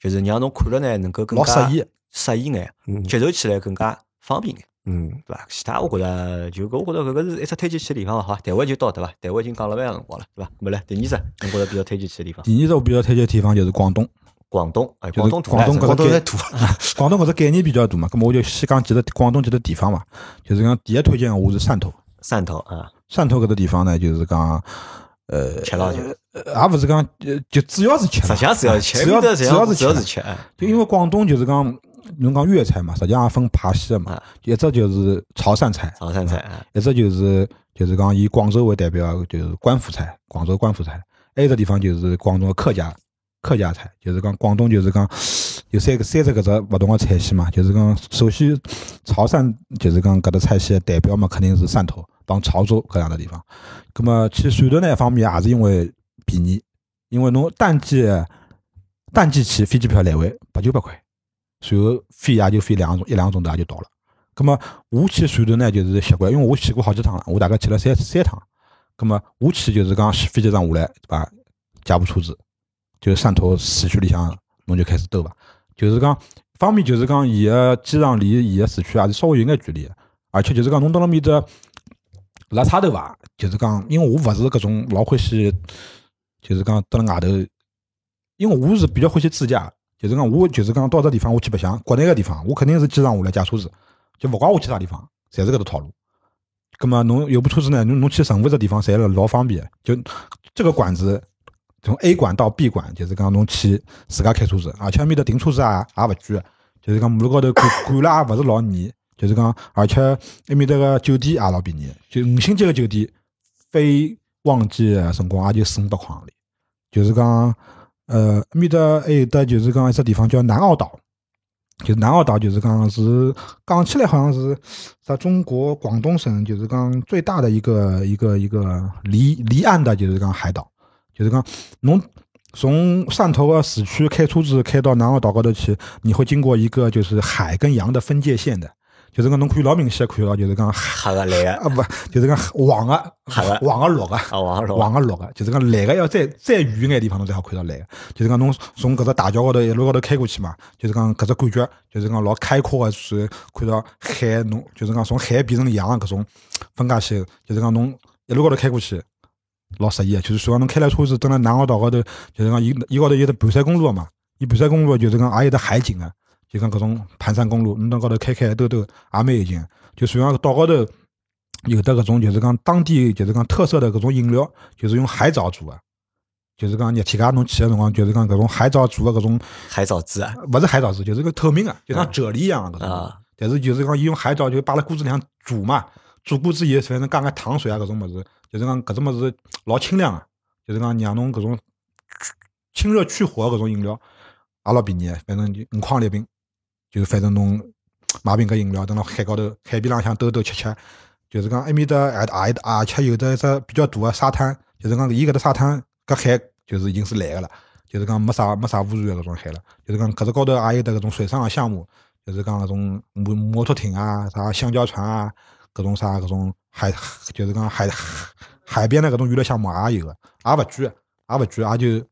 就是让侬看了呢能够更加适意适意眼，嗯接受起来更加方便眼。嗯，对伐？其他我觉着就搿，我觉着搿个是一只推荐去的地方伐？好，台湾就到对伐？台湾已经讲了蛮长辰光了，对伐？没了，第二只我觉着比较推荐去的地方，第二只我比较推荐的地方就是广东，广东，哎，就是广东广东搿个概广东在土，<laughs> 广东搿只概念比较大嘛，咁么我就先讲几个广东几个地方嘛，就是讲第一推荐我是汕头，汕头啊，汕头搿个地方呢，就是讲呃，吃老酒，呃也勿是讲呃，就主要是吃嘛，实际上主要是吃，主要是上主要是吃就因为广东就是讲侬讲粤菜嘛，实际上也分派系的嘛啊，一只就是潮汕菜，潮汕菜，哎一只就是就是讲以广州为代表，就是官府菜，广州官府菜。还有一个地方就是广东的客家客家菜，就是讲广东就是讲有三个三只搿只勿同的菜系嘛，就是讲首先潮汕就是讲搿只菜系的代表嘛，肯定是汕头帮潮州搿样的地方。葛么去汕头呢方面也是因为便宜，因为侬淡季淡季去飞机票来回八九百块，随后飞也就飞两个钟一两个钟头也就到了。咁么我去汕头呢，就是习惯，因为我去过好几趟了，我大概去了三三趟。咁么我去就是讲飞机上下来，对伐？加部车子，就是汕头市区里向侬就开始兜伐。就是讲，方面就是讲，伊个机场离伊个市区也是稍微有眼距离，而且就是讲侬到了面搭辣差头伐，就是讲，因为我勿是搿种老欢喜，就是讲到了外头，因为我是比较欢喜自驾，就是讲我就是讲到这地方我去白相，国内个地方我肯定是机场下来借车子，就勿管我去啥地方，侪是搿个套路。葛么侬有部车子呢，侬侬去任何只地方侪是老方便。就这个馆子从 A 馆到 B 馆，就是讲侬去自家开车子，而且埃面搭停车子也也勿贵，就是讲马路高头管管了也勿是老严，就是讲而且埃面搭个酒店也老便宜，就五星级个酒店，非旺季个辰光也就四五百块行钿。就是讲，呃，面搭还有得就是讲一只地方叫南澳岛，就南澳岛，就是讲是讲起来好像是在中国广东省，就是讲最大的一个一个一个离离岸的，就是讲海岛，就是讲侬从汕头的市区开车子开到南澳岛高头去，你会经过一个就是海跟洋的分界线的，就是讲侬可以老明显地看到，就是讲黑个蓝个啊勿，就是讲黄个黑个黄个绿个。啊，黄个黄个绿个，就是讲蓝个要再再远眼地方侬才好看到蓝个，就是讲侬从搿只大桥高头一路高头开过去嘛，就是讲搿只感觉，就是讲老开阔个是看到海，侬就是讲从海变成洋个搿种分界线，就是讲侬一路高头开过去，老适意个，就是说侬开了车子蹲辣南澳岛高头，就是讲伊伊高头有得盘山公路个嘛，伊盘山公路就是讲也有得海景个，就讲搿种盘山公路，侬到高头开开兜兜也蛮有劲个，就随上岛高头。有的搿种就是讲当地就是讲特色的搿种饮料，就是用海藻做的，就是讲热天介侬去个辰光，就是讲搿种海藻做的搿种，海藻汁啊，勿是海藻汁，就是个透明的，就像啫喱一样的搿种。啊。但是就是讲伊用海藻就摆辣锅子里向煮嘛，煮过之后反正加眼糖水啊搿种物事，就是讲搿种物事老清凉个，就是讲让侬搿种清热去火的搿种饮料也老便宜的，反正就五块钿一瓶，就反正侬买瓶搿饮料，等辣海高头海边浪向兜兜吃吃。就是讲埃面搭还也而且有的一只比较大个沙滩，就是讲伊搿搭沙滩搿海就是已经是蓝个了，就是讲没啥没啥污染个搿种海了。就是讲搿只高头也有得搿种水上个项目，就是讲搿种摩摩托艇啊、啥香蕉船啊，搿种啥搿种海，就是讲海海边的搿种娱乐项目也有个，也勿贵，也勿贵，也就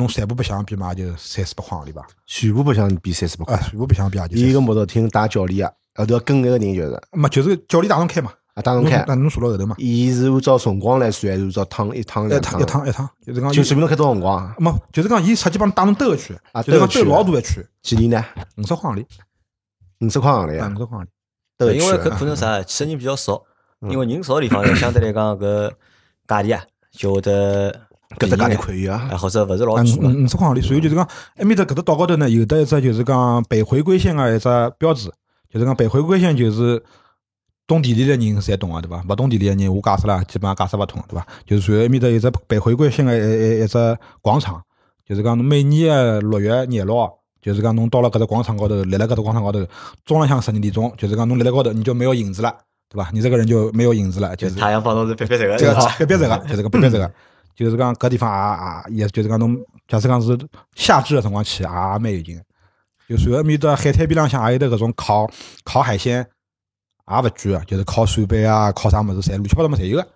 侬全部白相比嘛，就三四百块行钿吧。全部白相比三四百啊，块。全部白相比也就伊个。摩托艇带教练啊，后头要跟一个人就是没就是教练带侬开嘛，啊，带侬开那。侬坐辣后头嘛，伊是按照辰光来算，还是按照趟一趟一两趟一趟一趟，就是讲就随便侬开多少辰光啊？没，就是讲伊实际帮侬带侬兜一圈，啊就是讲兜一圈老大一圈，几钿呢？五十块行钿，五十块行钿啊啊五，十块行钿。兜一圈因为搿可能啥，去的人比较少，因为人少的地方，相对来讲搿价钿啊就会得搿只价钿钿可以啊啊，，或者勿是老啊，贵嘛。五五十块行钿，所以就是讲，埃面搭搿只岛高头呢，有的一只就是讲北回归线个一只标志，就是讲北回归线就是懂地理的人侪懂啊，对伐？勿懂地理的人，我解释了，基本上解释勿通，对伐？就是随后埃面搭有只北回归线个一一一只广场，就是讲侬每年个六月廿六号。就是讲，侬到了搿只广场高头，立辣搿只广场高头，中浪向十二点钟，就是讲侬立辣高头，你就没有影子了，对伐？你这个人就没有影子了，就就是是太阳帮侬是撇撇这个，这个别别这个，就是个别别这个，就是讲搿地方也也也就是讲侬，假使讲是夏至的辰光去，也蛮有劲的。就随后面搭海滩边浪向也有得搿种烤烤海鲜，也勿贵个，就是烤扇贝啊，烤啥物事，侪乱七八糟么侪有个。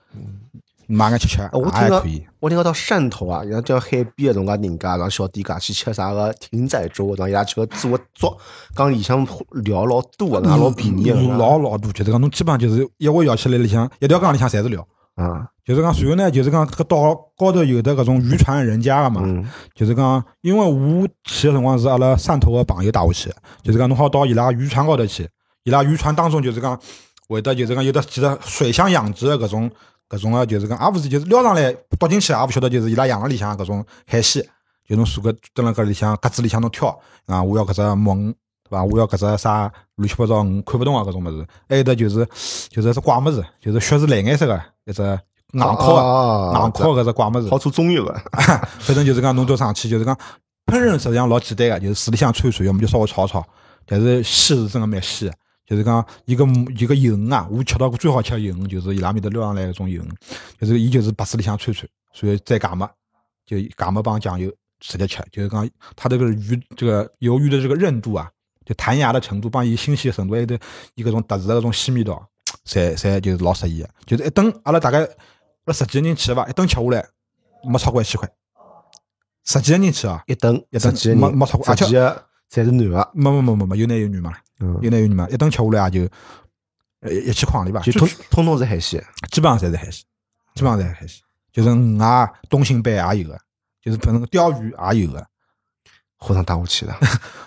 买眼吃吃，啊我听到也可以。我听讲到汕头啊，像叫海边搿种介人家，让小店家去吃啥个艇仔粥，让伊拉去个做个粥，讲里向料老多个，也老便宜个，老老多，就是讲侬基本上就是一碗舀起来里向一条缸里向侪是料。啊，就是讲，随后呢，就是讲搿个岛高头有的搿种渔船人家个嘛，嗯就是讲，因为我去个辰光是阿拉汕头个朋友带我去的，就是讲侬好到伊拉渔船高头去，伊拉渔船当中就是讲会得就是讲有的几个水箱养殖个搿种搿种个，就是讲也勿是就是捞上来倒进去也勿晓得就是伊拉养了里向搿种海鲜，就侬坐个蹲辣搿里向格子里向侬挑啊，我要搿只墨鱼。对伐？我要搿只啥乱七八糟鱼看勿懂啊，搿种物事。还有得就是就是一只怪物事，就是血是蓝颜色个一只硬壳硬壳搿只怪物事。好做中药个，反正就是讲侬就上去，就是讲烹饪实际上老简单个，就是水里向掺水，要么就稍微炒炒。但是鲜是真个蛮鲜个，就是讲一个一个油鱼啊，我吃到过最好吃个油鱼就是伊拉面搭捞上来搿种油鱼，就是伊就是白水里向汆汆，所以再芥末，就芥末帮酱油直接吃，就是讲它这个鱼这个鱿鱼的这个韧度啊，就弹牙的程度帮伊新鲜程度，还有得伊搿种特殊的搿种鲜味道，侪侪就是老适宜个。就是一顿阿拉大概阿拉十几个人去个伐，一顿吃下来没超过一千块。十几个人去啊？一顿一顿没没超过，而且侪是男个，没没没没没有男有女嘛，嗯，有男有女嘛，一顿吃下来也就一一千块行钿吧，就通通通是海鲜，基本上侪是海鲜，基本上侪是海鲜，就是鱼啊、东星斑也有个，就是反正钓鱼也有个。火上带我去的，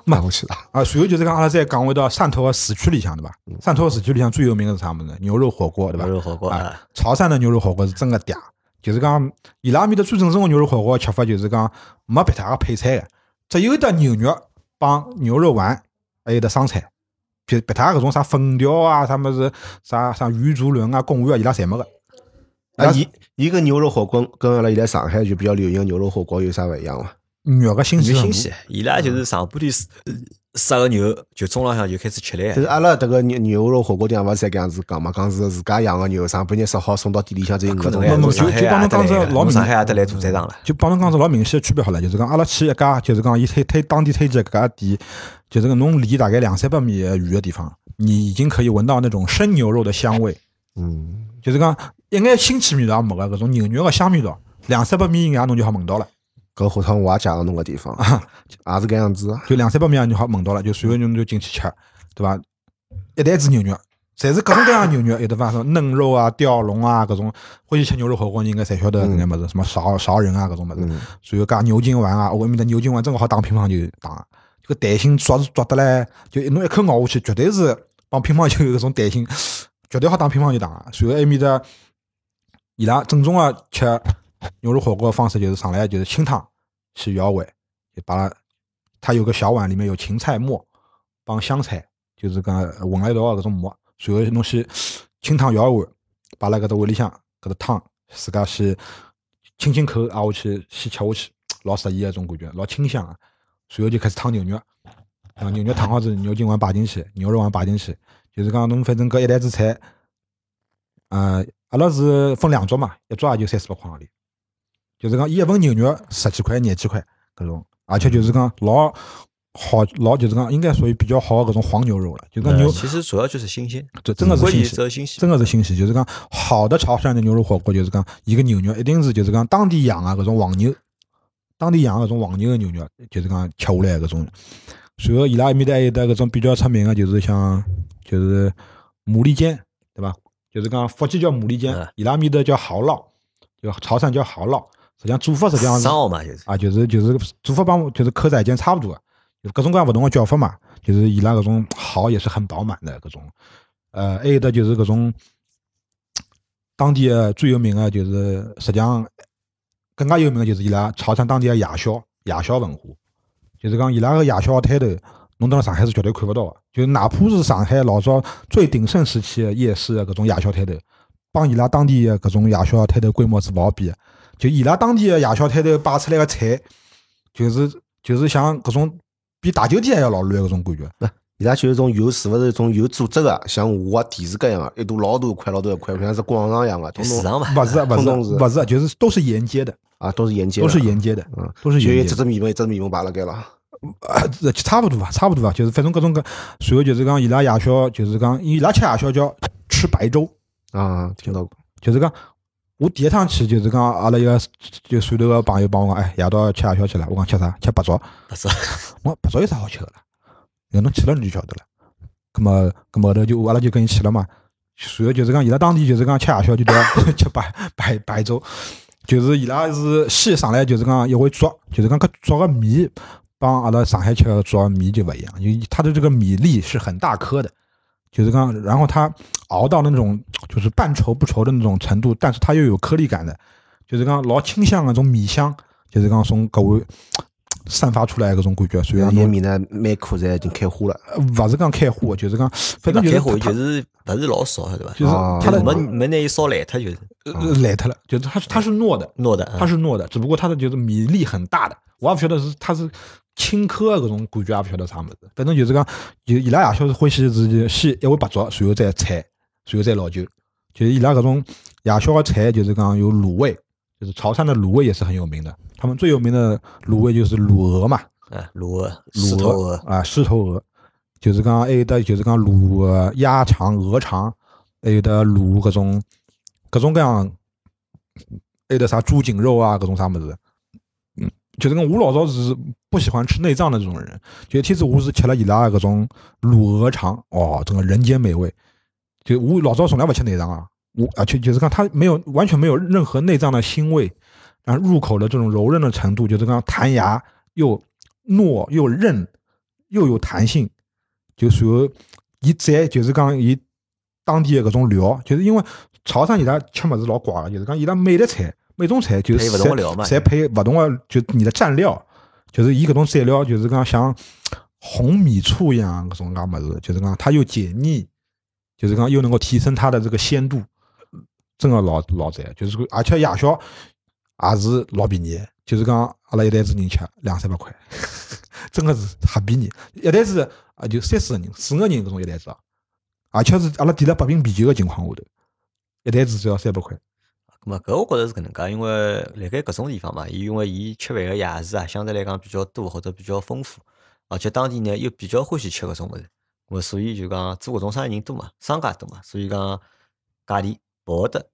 没带我去的，啊，随后就是讲阿拉再讲回到汕头个市区里向对吧？汕头个市区里向最有名的是啥物事？牛肉火锅对伐？牛肉火锅啊啊，潮汕的牛肉火锅是真个嗲，就是讲伊拉面的最正宗的牛肉火锅吃法就是讲没别他个配菜个，只有得牛肉帮牛肉丸，还有得生菜，别别他搿种啥粉条啊、啥物事、啥啥鱼竹轮啊、贡丸啊，伊拉侪没个。啊，伊伊个牛肉火锅跟阿拉现在上海就比较流行的牛肉火锅有啥勿一样伐？肉个新鲜程度有新鲜，伊拉就是上半天杀个牛，就中浪向就开始吃了就是。阿拉迭个牛牛肉火锅店勿是侪搿样子讲嘛，讲是自家养个牛，上半天杀好送到店里向再汩动没没搿种就就帮侬讲只老明上海也得来屠宰场了。就帮侬讲是老明显个区别好了，就是讲阿拉去一家，就是讲伊推推当地推荐搿家店，就是讲侬离大概两三百米远个地方，你已经可以闻到那种生牛肉的香味，嗯，就是讲一眼腥气味道也没个，搿种牛肉个香味道，两三百米以外侬就好闻到了，搿火汤我也介绍侬个地方，<laughs> 也是搿样子。就两三百米你就好闻到了，就随后侬就进去吃，对伐？一袋子牛肉，侪是各种各样牛肉，有的伐？什么嫩肉啊、吊龙啊，搿种欢喜吃牛肉火锅人应该侪晓得搿眼物事，什么勺勺仁啊搿种物事。嗯，随后加牛筋丸啊，我埃面的牛筋丸真个好打乒乓球打，这个弹性抓是抓得来，就侬一口咬下去，绝对是帮乒乓球搿种弹性，绝对好打乒乓球打。随后埃面的伊拉正宗个吃牛肉火锅的方式就是上来就是清汤去舀碗，就把它它有个小碗里面有芹菜末帮香菜，就是讲混了一道的搿种末，随后侬去清汤舀碗，把辣搿只碗里向搿只汤自家先清清口挨下去，先吃下去，老适宜的一种感觉，老清香啊。随后就开始烫牛肉，啊，牛肉烫好之后，牛筋丸摆进去，牛肉丸摆进去，就是讲侬反正搿一台子菜，呃，阿拉是分两桌嘛，一桌也就三四百块行钿，就是讲伊一份牛肉十几块、廿几块搿种，而且就是讲老好，老就是讲应该属于比较好的搿种黄牛肉了，就讲牛呃，其实主要就是新鲜，这真的是新鲜。真的是新鲜，就是讲好的潮汕的牛肉火锅，就是讲一个牛肉一定是就是讲当地养啊搿种黄牛，当地养的搿种黄牛的牛肉，就是讲吃下来搿种。随后伊拉埃面搭还有得搿种比较出名的，就是像就是牡蛎煎，对伐？就是讲福建叫牡蛎煎嗯，伊拉面搭叫蚝烙，就潮汕叫蚝烙。实际上做法实际上是嘛，就是啊，就是就是做法帮就是口仔煎差不多了，就是各种各样勿同的叫法嘛，就是伊拉搿种蚝也是很饱满的搿种，呃，还有的就是搿种当地的最有名的就是实际上更加有名的就是伊拉潮汕当地的夜宵夜宵文化，就是讲伊拉个夜宵摊头，侬到上海是绝对看不到的。就是哪怕是上海老早最鼎盛时期的夜市的搿种夜宵摊头，帮伊拉当地的搿种夜宵摊头规模是勿好比的。就伊拉当地的夜宵摊头摆出来个菜，就是就是像搿种比大酒店还要老乱搿种感觉。伊拉就是种有是勿是种有组织个，像我个电视间一样，一堵老大块老大块，像是广场一样个，统统市场嘛，勿是勿是勿是，就是都是沿街的，啊，都是沿街，都是沿街的，嗯，都是就一沿街的。只面粉一只面粉摆辣盖了，啊，这差不多吧，差不多吧，就是反正各种各，随后就是讲伊拉夜宵，就是讲伊拉吃夜宵叫吃白粥，啊，听到过，就是讲我第一趟去就是讲阿拉一个就汕头个朋友帮我讲，哎，夜到吃夜宵去了，我讲吃啥？吃白粥。不是，我讲八粥有啥好吃个啦？那侬去了你就晓得了。咁么，咁么后头就阿拉就跟伊去了嘛。随后就是讲伊拉当地就是讲吃夜宵就叫 <laughs> 吃白白白粥，就是伊拉是先上来就是讲一碗粥，就是讲搿粥个米帮阿拉上海吃个粥个米就勿一样，因为它的这个米粒是很大颗的，就是讲然后它熬到那种就是半稠不稠的那种程度，但是它又有颗粒感的，就是讲老清香的那种米香，就是刚从搿碗散发出来的搿种感觉。虽然侬两年米呢，每颗侪已经开花了，呃勿是讲开花，就是讲反正就是开花就是勿是老少，对伐？就是啊它的没没拿伊烧烂它就是呃烂脱了，就是它是它是糯的，糯的，啊它是糯的，只不过它的就是米粒很大的，我也不晓得是它是青稞啊搿种感觉，也不晓得啥物事。反正就是讲，就伊拉夜宵是欢喜是先一碗白粥，随后再菜，随后再老酒。就是伊拉搿种夜宵的菜，就是讲有卤味，就是潮汕的卤味也是很有名的。他们最有名的卤味就是卤鹅嘛，啊，卤鹅、卤狮头鹅，啊，狮头鹅，就是讲还有的就是讲卤呃鸭肠、鹅肠，还有的卤搿种各种各样，还有的啥猪颈肉啊，搿种啥物事。就是讲我老早是不喜欢吃内脏的这种人，就天子我是吃了伊拉搿种卤鹅肠，哦，整个人间美味。就我老早从来不吃内脏啊，我而且就是讲它没有完全没有任何内脏的腥味，然后入口的这种柔韧的程度，就是讲弹牙又糯又韧又有弹性，就随后伊再就是讲伊当地的搿种料，就是因为潮汕伊拉吃么子老怪的，就是讲伊拉每个菜每种菜就是侪配勿同的就你的蘸料，就是伊搿种蘸料就是讲像红米醋一样搿种介物事，就是讲它又解腻，就是讲又能够提升它的这个鲜度，真个老老赞，就是说而且夜宵也是老便宜，就是讲阿拉一袋子人吃两三百块，真个是很便宜，一袋子啊就三四个人、四个人搿种一袋子啊，而且是阿拉点了八瓶啤酒个情况下头，一袋子只要三百块。咁么搿我觉着是搿能介，因为辣盖搿种地方嘛，伊因为伊吃饭个夜市啊，相对来讲比较多或者比较丰富，而且当地呢又比较欢喜吃搿种物事，咁所以就讲做搿种生意人多嘛，商家多嘛，所以讲价钿勿会得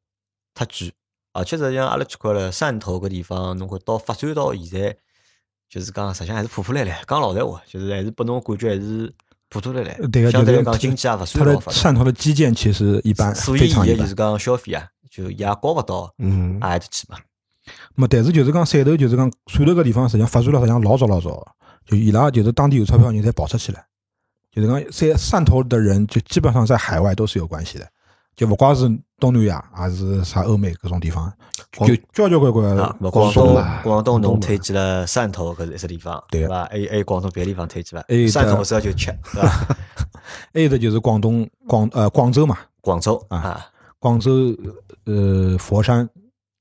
太贵。而且实际上阿拉去看了汕头搿地方，侬看到发展到现在，就是讲实际上还是破破烂烂。讲老实话，就是还是拨侬感觉还是破破烂烂。对个，相对来就是讲经济也勿算老发达。汕头的基建其实一般，所以伊个就是。讲消费啊，就也高勿到嗯，阿埃搭去嘛。么，但是就是讲汕头，就是讲汕头搿地方，实际上发展了实际上老早老早的，就伊拉就是当地有钞票人侪跑出去了，就是讲汕汕头的人就基本上在海外都是有关系的，就勿光是东南亚，还是啥欧美各种地方，就交交关关广东广东东侬推荐了汕头搿是一只地方，对对伐？还有还有广东别的地方推荐伐？汕头主要就吃，对伐？<laughs> 还有的就是广东广呃广州嘛，广州啊啊，广州呃佛山、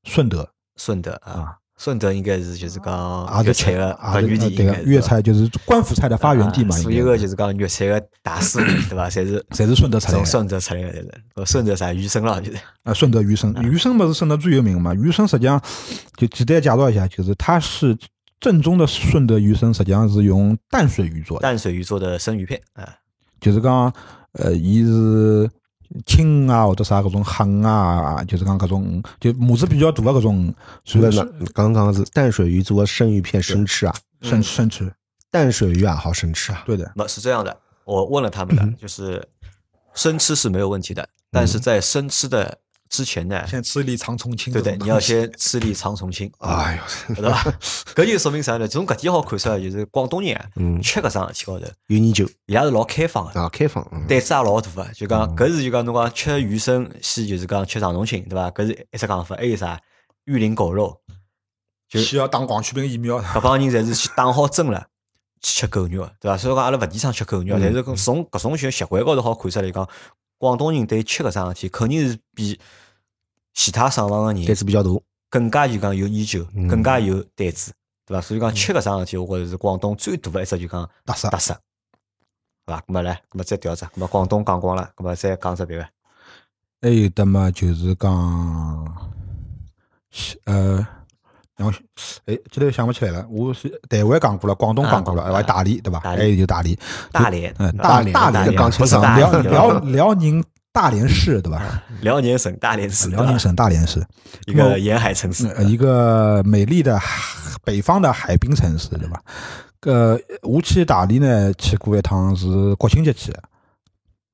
顺德顺德啊啊，顺德应该是就是讲粤菜个啊对发源地，对个粤菜就是官府菜的发源地嘛，啊所有个就是讲粤菜的大师，<coughs> 对伐？侪是？侪是顺德出来顺德出来个，侪是。呃顺德啥余生了，就是。啊，顺德鱼生，鱼生不是顺德最有名嘛？鱼生实际上就简单介绍一下，就是它是正宗的顺德鱼生，实际上是用淡水鱼做的，淡水鱼做的生鱼片啊，就是讲呃，伊是青啊或者啥搿种黑鱼啊，就是讲搿种就母子比较大的搿种，所以呢，刚刚是淡水鱼做的生鱼片生吃啊，生生吃，淡水鱼啊好生吃啊，对的，那是这样的。我问了他们的，就是生吃是没有问题的，但是在生吃的之前呢，先吃一粒长重庆对对，你要先吃粒长重庆，<laughs> 哎呦，对伐？<laughs> 搿就说明啥呢？从搿点好看出来，就是广东人啊，嗯吃搿桩事体高头，有研究伊拉是老开放个，啊，开放，嗯胆子也老大个。就讲搿是就讲侬讲吃鱼生先就是讲吃长重庆，对伐？搿是一只讲法，还有啥玉林狗肉，就需要打狂犬病疫苗。搿帮人侪是去打好针了。去吃狗肉，对伐？所以讲阿拉勿提倡吃狗肉，但是从搿种些习惯高头好看出来讲，广东人对吃搿桩事体肯定是比其他省份个人胆子比较大，更加就讲有研究，嗯。更加有胆子，对伐？所以讲吃搿桩事体，我觉着是广东最大的一只就讲特色特色，对伐？咁么来，咁么再调只，咁么广东讲光了，咁么再讲只别个，还有的嘛，就是讲，呃，让我哎，这头想不起来了。我是台湾讲过了，广东讲过了，啊还有大连对吧？还有就大连，大连嗯，大连大连不是辽，辽辽宁大连市对吧？辽宁省大连市，辽宁省大连市，一个沿海城市，呃一个美丽的海北方的海滨城市，对吧？呃，我去大理呢，去过一趟是国庆节去的，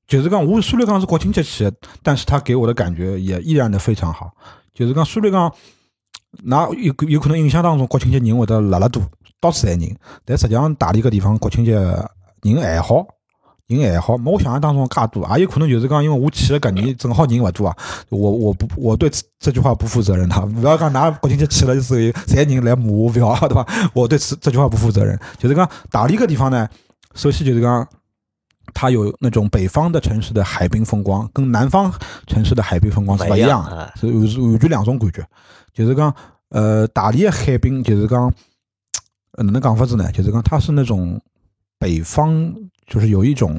就是讲我虽然讲是国庆节去的，但是他给我的感觉也依然的非常好。就是讲虽然讲，那有有可能印象当中国庆节人会得辣辣多，到处侪人，但实际上大理搿地方国庆节人还好。人还好，没我想象当中介多，也有可能就是讲，因为我去了搿年正好人勿多啊，我我不我对此这句话不负责任的，不要讲㑚国庆节去了之后，侪人来骂我，勿要对伐？我对此这句话不负责任。就是讲大理搿地方呢，首先就是讲，它有那种北方的城市的海滨风光，跟南方城市的海滨风光是不一样勿一样的啊，是完是完全两种感觉。就是讲，呃，大连的海滨就是讲，呃，哪能讲法子呢？就是讲它是那种北方，就是有一种。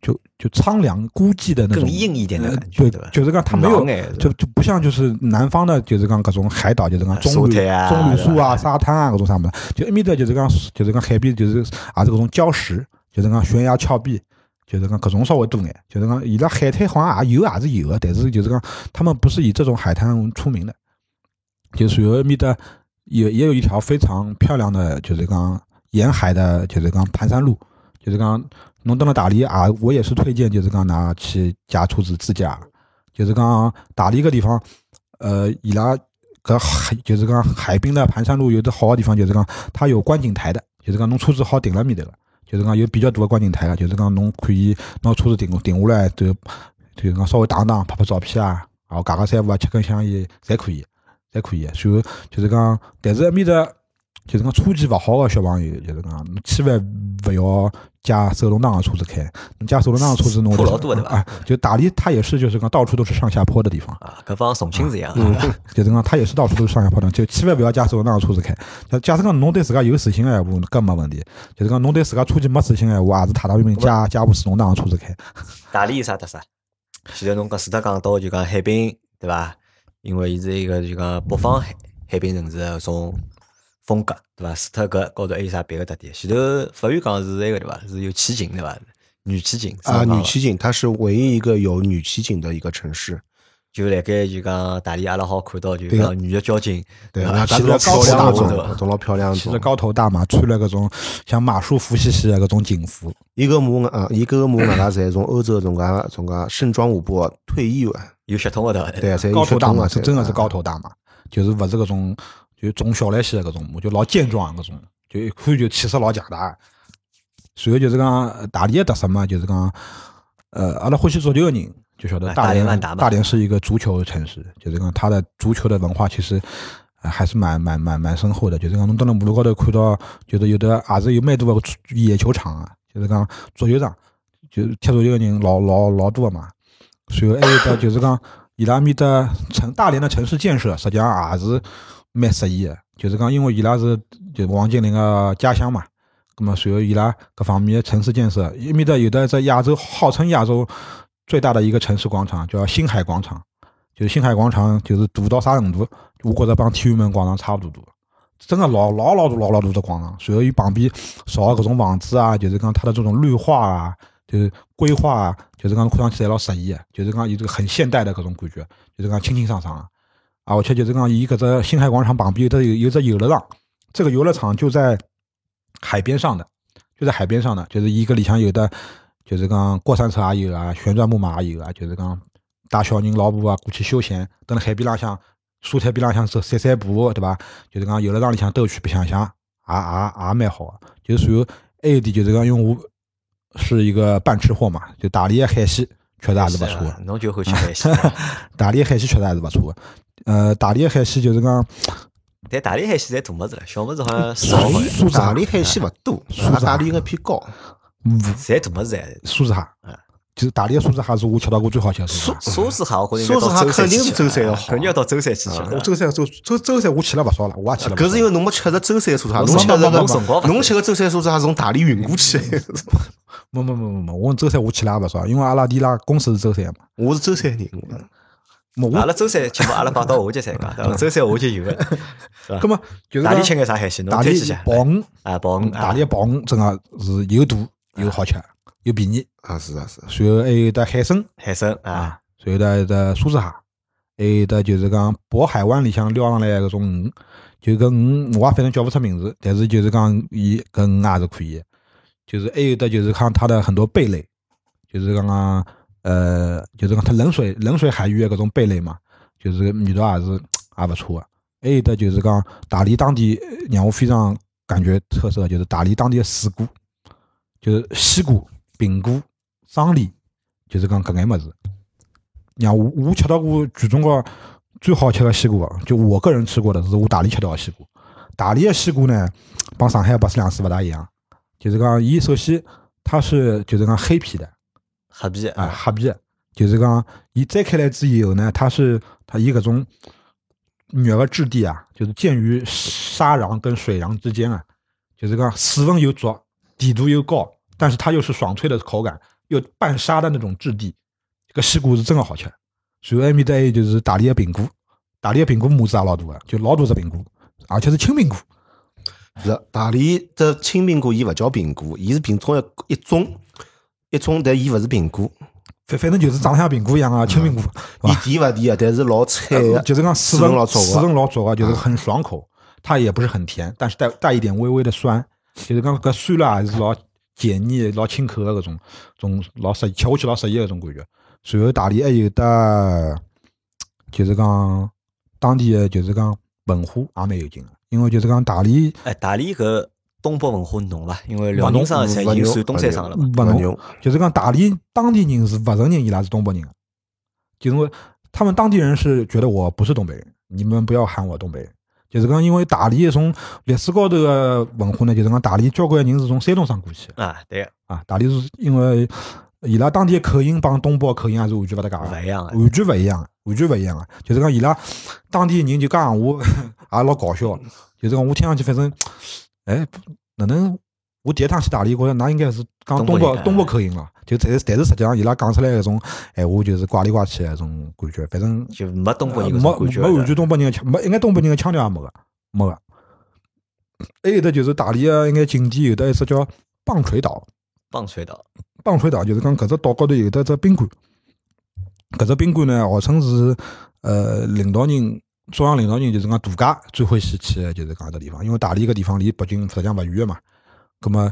就就苍凉孤寂的那种更硬一点的呃感觉，对对？就是讲它没有就就不像就是南方的，就是讲各种海岛，就是讲棕榈、啊棕榈树啊、沙滩啊，各种啥么子。就埃面搭就是讲就是讲海边，就是也是搿种礁石，就是讲悬崖峭壁，就是讲各种稍微多眼。就是讲伊拉海滩好像也有，也是有的，但是就是讲他们不是以这种海滩出名的。就随后埃面搭也也有一条非常漂亮的，就是讲沿海的，就是讲盘山路，就是讲侬到了大理啊，我也是推荐，就是讲㑚去驾车子自驾。就是讲大理个地方，呃，伊拉搿海就是讲海滨的盘山路有的好个地方，就是讲它有观景台的，就是讲侬车子好停辣面头个，就是讲有比较大个观景台个，就是讲侬可以拿车子停停下来，就就是讲稍微荡荡拍拍照片啊，然后夹夹三五啊，吃根香烟，侪可以，侪可以。然后就是讲，但是埃面搭就是讲车技勿好个小朋友，就是讲侬千万勿要驾手动挡个车子开，侬驾手动挡个车子侬坡老多的对吧啊，就大理它也是就是讲到处都是上下坡的地方。啊，搿方重庆是一样 <laughs> 就是讲，它也是到处都是上下坡的，就千万勿要驾手动挡个车子开。假假使讲侬对自家有自信的闲话，搿没问题。就是讲侬对自家车技没自信的闲话，也是踏踏平平驾驾部手动挡个车子开。大理有啥特色？现在侬讲除脱讲到就讲海滨，对伐？因为伊是一个就讲北方海海滨城市个搿种风格，对伐？除脱搿高头还有啥别个特点？前头法院讲是那个对伐？是有奇景对伐？女奇景啊，女骑警，它是唯一一个有女骑警的一个城市。就辣盖就讲大理阿拉好看到就讲女的交警，对，伐那骑着高头大马亮种老漂亮骑着。高头大马，穿了搿种像马术服兮兮的搿种警服。伊搿马啊，伊搿马外加侪从欧洲种介种介盛装舞步退役完，有血统的对伐？对啊，侪高头大马是真的是高头。大马，就是勿是搿种就种小来些的搿种马，就老健壮的搿种，就一看就气势老强大的。随后就是讲呃大连的特色嘛，就是讲，呃，阿拉欢喜足球的人就晓得哎大连大连是一个足球城市，就是讲它的足球的文化其实。呃还是蛮蛮蛮蛮深厚的，就是讲侬到了马路高头看到，就是有的也是有蛮多个野球场啊，就是讲足球场，就是踢足球的人老老老多个嘛。随后还有的就是讲伊拉面的城大连的城市建设，实际上也是蛮适宜的。就是讲，因为伊拉是就王健林个家乡嘛，那么随后伊拉各方面的城市建设，伊面的有的在亚洲号称亚洲最大的一个城市广场，叫星海广场。就是星海广场，就是大到啥程度？我觉着帮天安门广场差不多大，真的老老老大老老大的广场。随后伊旁边造的搿种房子啊，就是讲它的这种绿化啊，就是规划啊，就是讲看上去侪老适宜的，就是讲有这个很现代的搿种感觉，就是讲清清爽爽的。啊，而且就是讲伊搿只星海广场旁边有只有有只游乐场，这个游乐场就在海边上的，就在海边上的，就是伊搿里向有的，就是讲过山车也有啊，旋转木马也有啊，就是讲带小人、老婆啊过去休闲，蹲辣海边浪向、沙滩边浪向走散散步，对伐？就是讲游乐场里向兜去白相相，也也也蛮好个。就随后还有点就是讲，因为我是一个半吃货嘛，就大理个海鲜确实还是勿错个。侬就欢喜海鲜。<laughs> 大连海鲜确实还是勿错个。呃，大连海鲜就是讲，但大连海鲜侪大么子了，小么子好像少大连海鲜勿多，素质大理应该偏高。侪大物事还是。就是大理个素质蟹是我吃到过最好吃的素质蟹。沙子蟹我觉着应该沙子蟹到舟山肯定是舟山要好肯定要到舟山去吃我了。舟山舟舟舟山我去了勿少了，我也去了。搿是因为侬没吃着舟山沙侬蟹，侬吃着没没个辰光勿侬吃个舟山沙蟹是从大理运过去。没没没没没，我舟山我去了也勿少，因为阿拉弟拉公司是舟山嘛。我是舟山人，没我，阿拉舟山节目阿拉放到下节再讲，对伐？舟山下节有个，葛么就是讲大理吃眼啥海鲜？侬大理。鲍鱼，啊，鲍鱼，大理个鲍鱼真个是又大又好吃又便宜。啊是啊是啊，随后还有得海参。海参啊，啊，随后得还有得梭子蟹，还有得就是讲渤海湾里向捞上来搿种鱼，就搿鱼我也反正叫勿出名字，但是就是讲伊搿鱼也是可以。的。就是还有的就是看它的很多贝类，就是讲讲呃，就是讲它冷水冷水海域的搿种贝类嘛，就是味道也是也勿错的。还有的就是讲大理当地呃让我非常感觉特色的就是大理当地的水果，就是西瓜、苹果、桑梨，就是讲搿眼物事，让我我吃到过全中国最好吃的西瓜，就我个人吃过的是我大理吃到的西瓜。大理的西瓜呢，帮上海巴斯两水勿大一样，就是讲伊首先它是就是讲黑皮的黑皮啊，黑皮的，就是讲伊摘开来之以后呢，它是它以搿种肉的质地啊，就是介于沙瓤跟水瓤之间啊，就是讲水分又足，甜度又高，但是它又是爽脆的口感，又半沙的那种质地，这个西瓜是真的好吃。随后埃面搭还有就是大理的苹果，大理的苹果模子也老大个，就老大只苹果，而且是青苹果。是大理的青苹果，伊勿叫苹果，伊是品种一一种一种，但伊勿是苹果，反反正就是长得像苹果一样啊，青苹果，伊甜勿甜啊？但是老脆的，就是讲水水分分老足的水分老足啊，就是很爽口，它也不是很甜，但是带带一点微微的酸，就是讲搿酸辣还是老解腻、老清口的搿种种老适吃下去老适意的搿种感觉。随后大理还有得，就是讲当地的就是讲文化也蛮有劲的，因为就是讲大理哎，大理搿东北文化浓伐？因为辽宁省现在已经算东三省了嘛。勿浓就是讲大理当地人是勿承认伊拉是东北人的，就因为他们当地人是觉得我不是东北人，你们不要喊我东北人。就是讲，因为大理从历史高头的文化呢，就是讲大理交关人是从山东省过去的啊，对，啊。大理是因为伊拉当地的口音帮东北口音还是完全勿搭界的，勿一样。完全勿一样，完全勿一样啊。就是讲伊拉当地人就讲闲话 <laughs> 也老搞笑，就是讲我听上去反正，哎，哪能？我第一趟去大理，觉着那应该是讲东北东北口音了，就但是但是实际上伊拉讲出来搿种闲话就是怪里怪气的那种感觉，反正就没东北人搿没种感觉。没完全东北人的腔，没应该东北人的腔调也没个，没个。还有的就是大理个应该景点有的一只叫棒槌岛，棒槌岛，棒槌岛就是讲搿只岛高头有得只宾馆，搿只宾馆呢号称是呃领导人中央领导人就是讲度假最欢喜去的就是讲搿只地方，因为大理搿地方离北京实际上勿远个嘛，葛么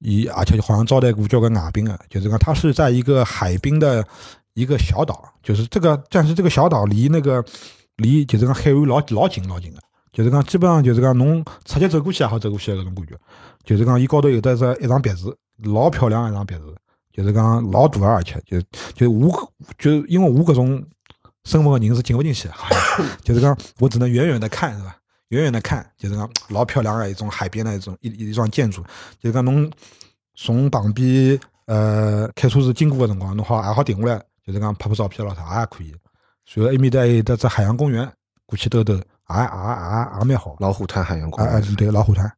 伊而且好像招待过交关外宾个，就是讲它是在一个海滨的一个小岛，就是这个但是这个小岛离那个离就是讲海岸老老近老近个。就是讲，基本上就是讲，侬直接走过去也好走过去的搿种感觉。就是讲，伊高头有得只一幢别墅，老漂亮的一幢别墅。就是讲老大个，而且就就我就因为我搿种身份的人是进勿进去，<coughs> 就是讲我只能远远的看，是吧？远远的看，就是讲老漂亮的一种海边的一种一一幢建筑。就是讲侬从旁边呃开车子经过的辰光，侬好也好停下来，就是讲拍拍照片咯啥也可以。随后埃面搭还有得只海洋公园，过去兜兜，也也也也蛮好。老虎滩海洋公啊啊，园，对，老虎滩。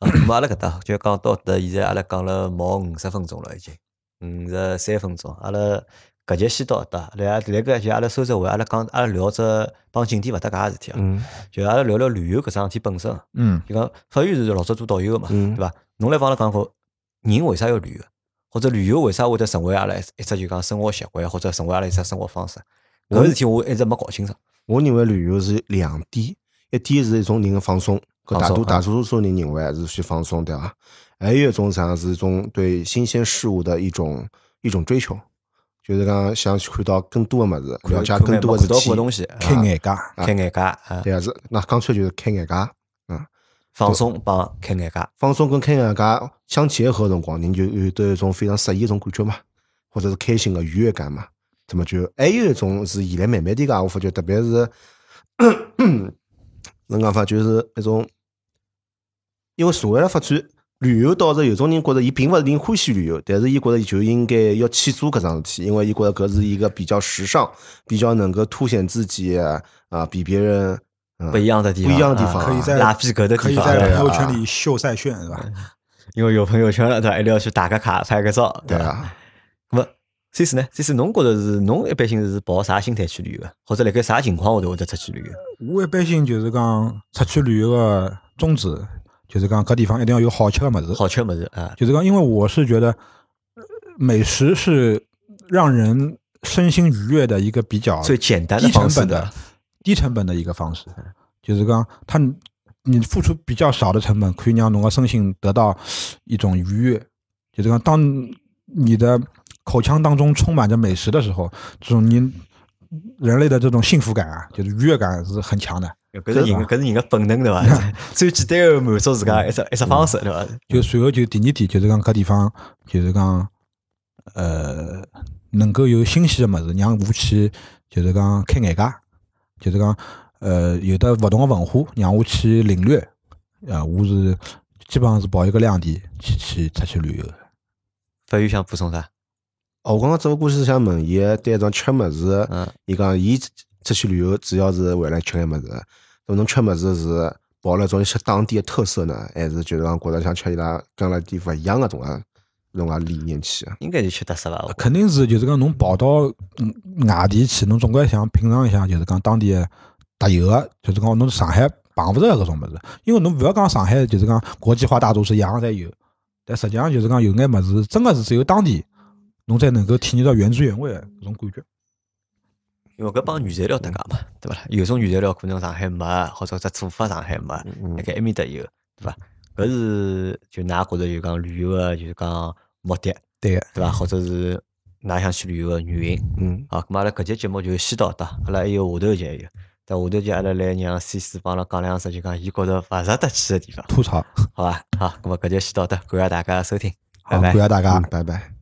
<clears throat> 阿拉搿搭就讲到迭，现在阿拉讲了毛五十分钟了，已经五十三分钟。阿拉搿节先到搿搭，来来个就阿拉收拾回，阿拉讲阿拉聊只帮景点勿搭界个事体啊，嗯就阿拉聊聊旅游搿桩事体本身。嗯就讲法院是老早做导游个嘛，嗯对伐？侬来帮阿拉讲过，人为啥要旅游？或者旅游为啥会得成为阿拉一一只就讲生活习惯，或者成为阿拉一只生活方式？搿个事体我一直没搞清爽。我认为旅游是两点，一点是一种人的放松，搿大多大多数人认为还是去放松，对伐？还有一种实际上是一种对新鲜事物的一种一种追求，就是讲想去看到更多的物事，了解更多的事体的。东西，开眼界，开眼界啊，对啊，是那干脆就是开眼界。嗯放松帮开眼界。放松跟开眼界相结合的辰光，人就有得一种非常适意一种感觉嘛，或者是开心的愉悦感嘛。怎么就还有一种是现在慢慢点讲，我发觉特别是 <coughs> 能讲法，就是那种因为社会的发展，旅游倒是有种人觉得伊并勿是定欢喜旅游，但是伊觉得伊就应该要去做搿桩事体，因为伊觉得搿是一个比较时尚、比较能够凸显自己啊，比别人。嗯不一样的地方，不一样的地方啊可以在拉皮搿的可以地方，在朋友圈里秀晒炫，是吧？<laughs> 因为有朋友圈了，对吧？一定要去打个卡、拍个照，吧？对啊，那么 C 四呢？C 四侬觉得是侬一般性是抱啥心态去旅游的，或者辣盖啥情况下头会得出去旅游？我一般性就是讲出去旅游个宗旨，就是讲搿地方一定要有好吃的物事。好吃物事啊，就是讲，因为我是觉得呃美食是让人身心愉悦的一个比较最简单的低成方式的本的低成本的一个方式，就是讲它你付出比较少的成本，可以让侬个身心得到一种愉悦。就是讲，当你的口腔当中充满着美食的时候，这种你人类的这种幸福感啊，就是愉悦感是很强的。搿是人的搿是人个本能对伐？<laughs> 最简单个满足自家一只一只方式对伐？就随后就第二点，就是讲搿地方就是讲，呃，能够有新鲜个物事，让我去就是讲开眼界，就是讲呃有的勿同个文化，让我去领略。啊，我是基本上是跑一个亮点去去出去旅游的。法语想补充啥？哦，我刚刚只不过是想问伊，对种吃物事，嗯，伊讲伊出去旅游主要是为了吃眼物事，那侬吃物事是抱了种些当地的特色呢，还是就是讲觉得像吃伊拉跟阿拉地勿一样的种啊种啊理念去啊？应该是吃特色吧？肯定是就是讲侬跑到嗯外地去，侬总归想品尝一下，就是讲当地的特有的，就是讲侬上海碰勿着搿种物事。因为侬勿要讲上海，就是讲国际化大都市样样侪有，但实际上就是讲有眼物事真的是只有当地侬才能够体验到原汁原味的搿种感觉。因为搿帮原材料搭界嘛，对伐？有种原材料可能上海没，或者只做法上海没，嗯辣盖埃面搭有，对伐？搿是就㑚觉着就讲旅游个就是讲目的，对个，对伐？或者是㑚想去旅游个原因。嗯，好，咁阿拉搿节节目就先到这，阿拉还有下头节还有，但下头节阿拉来让 C 四帮阿拉讲两只，就讲伊觉着勿值得去个地方，吐槽。好伐？好，咁么搿节先到这，感谢大家收听，好，拜拜感。谢大家嗯。拜拜。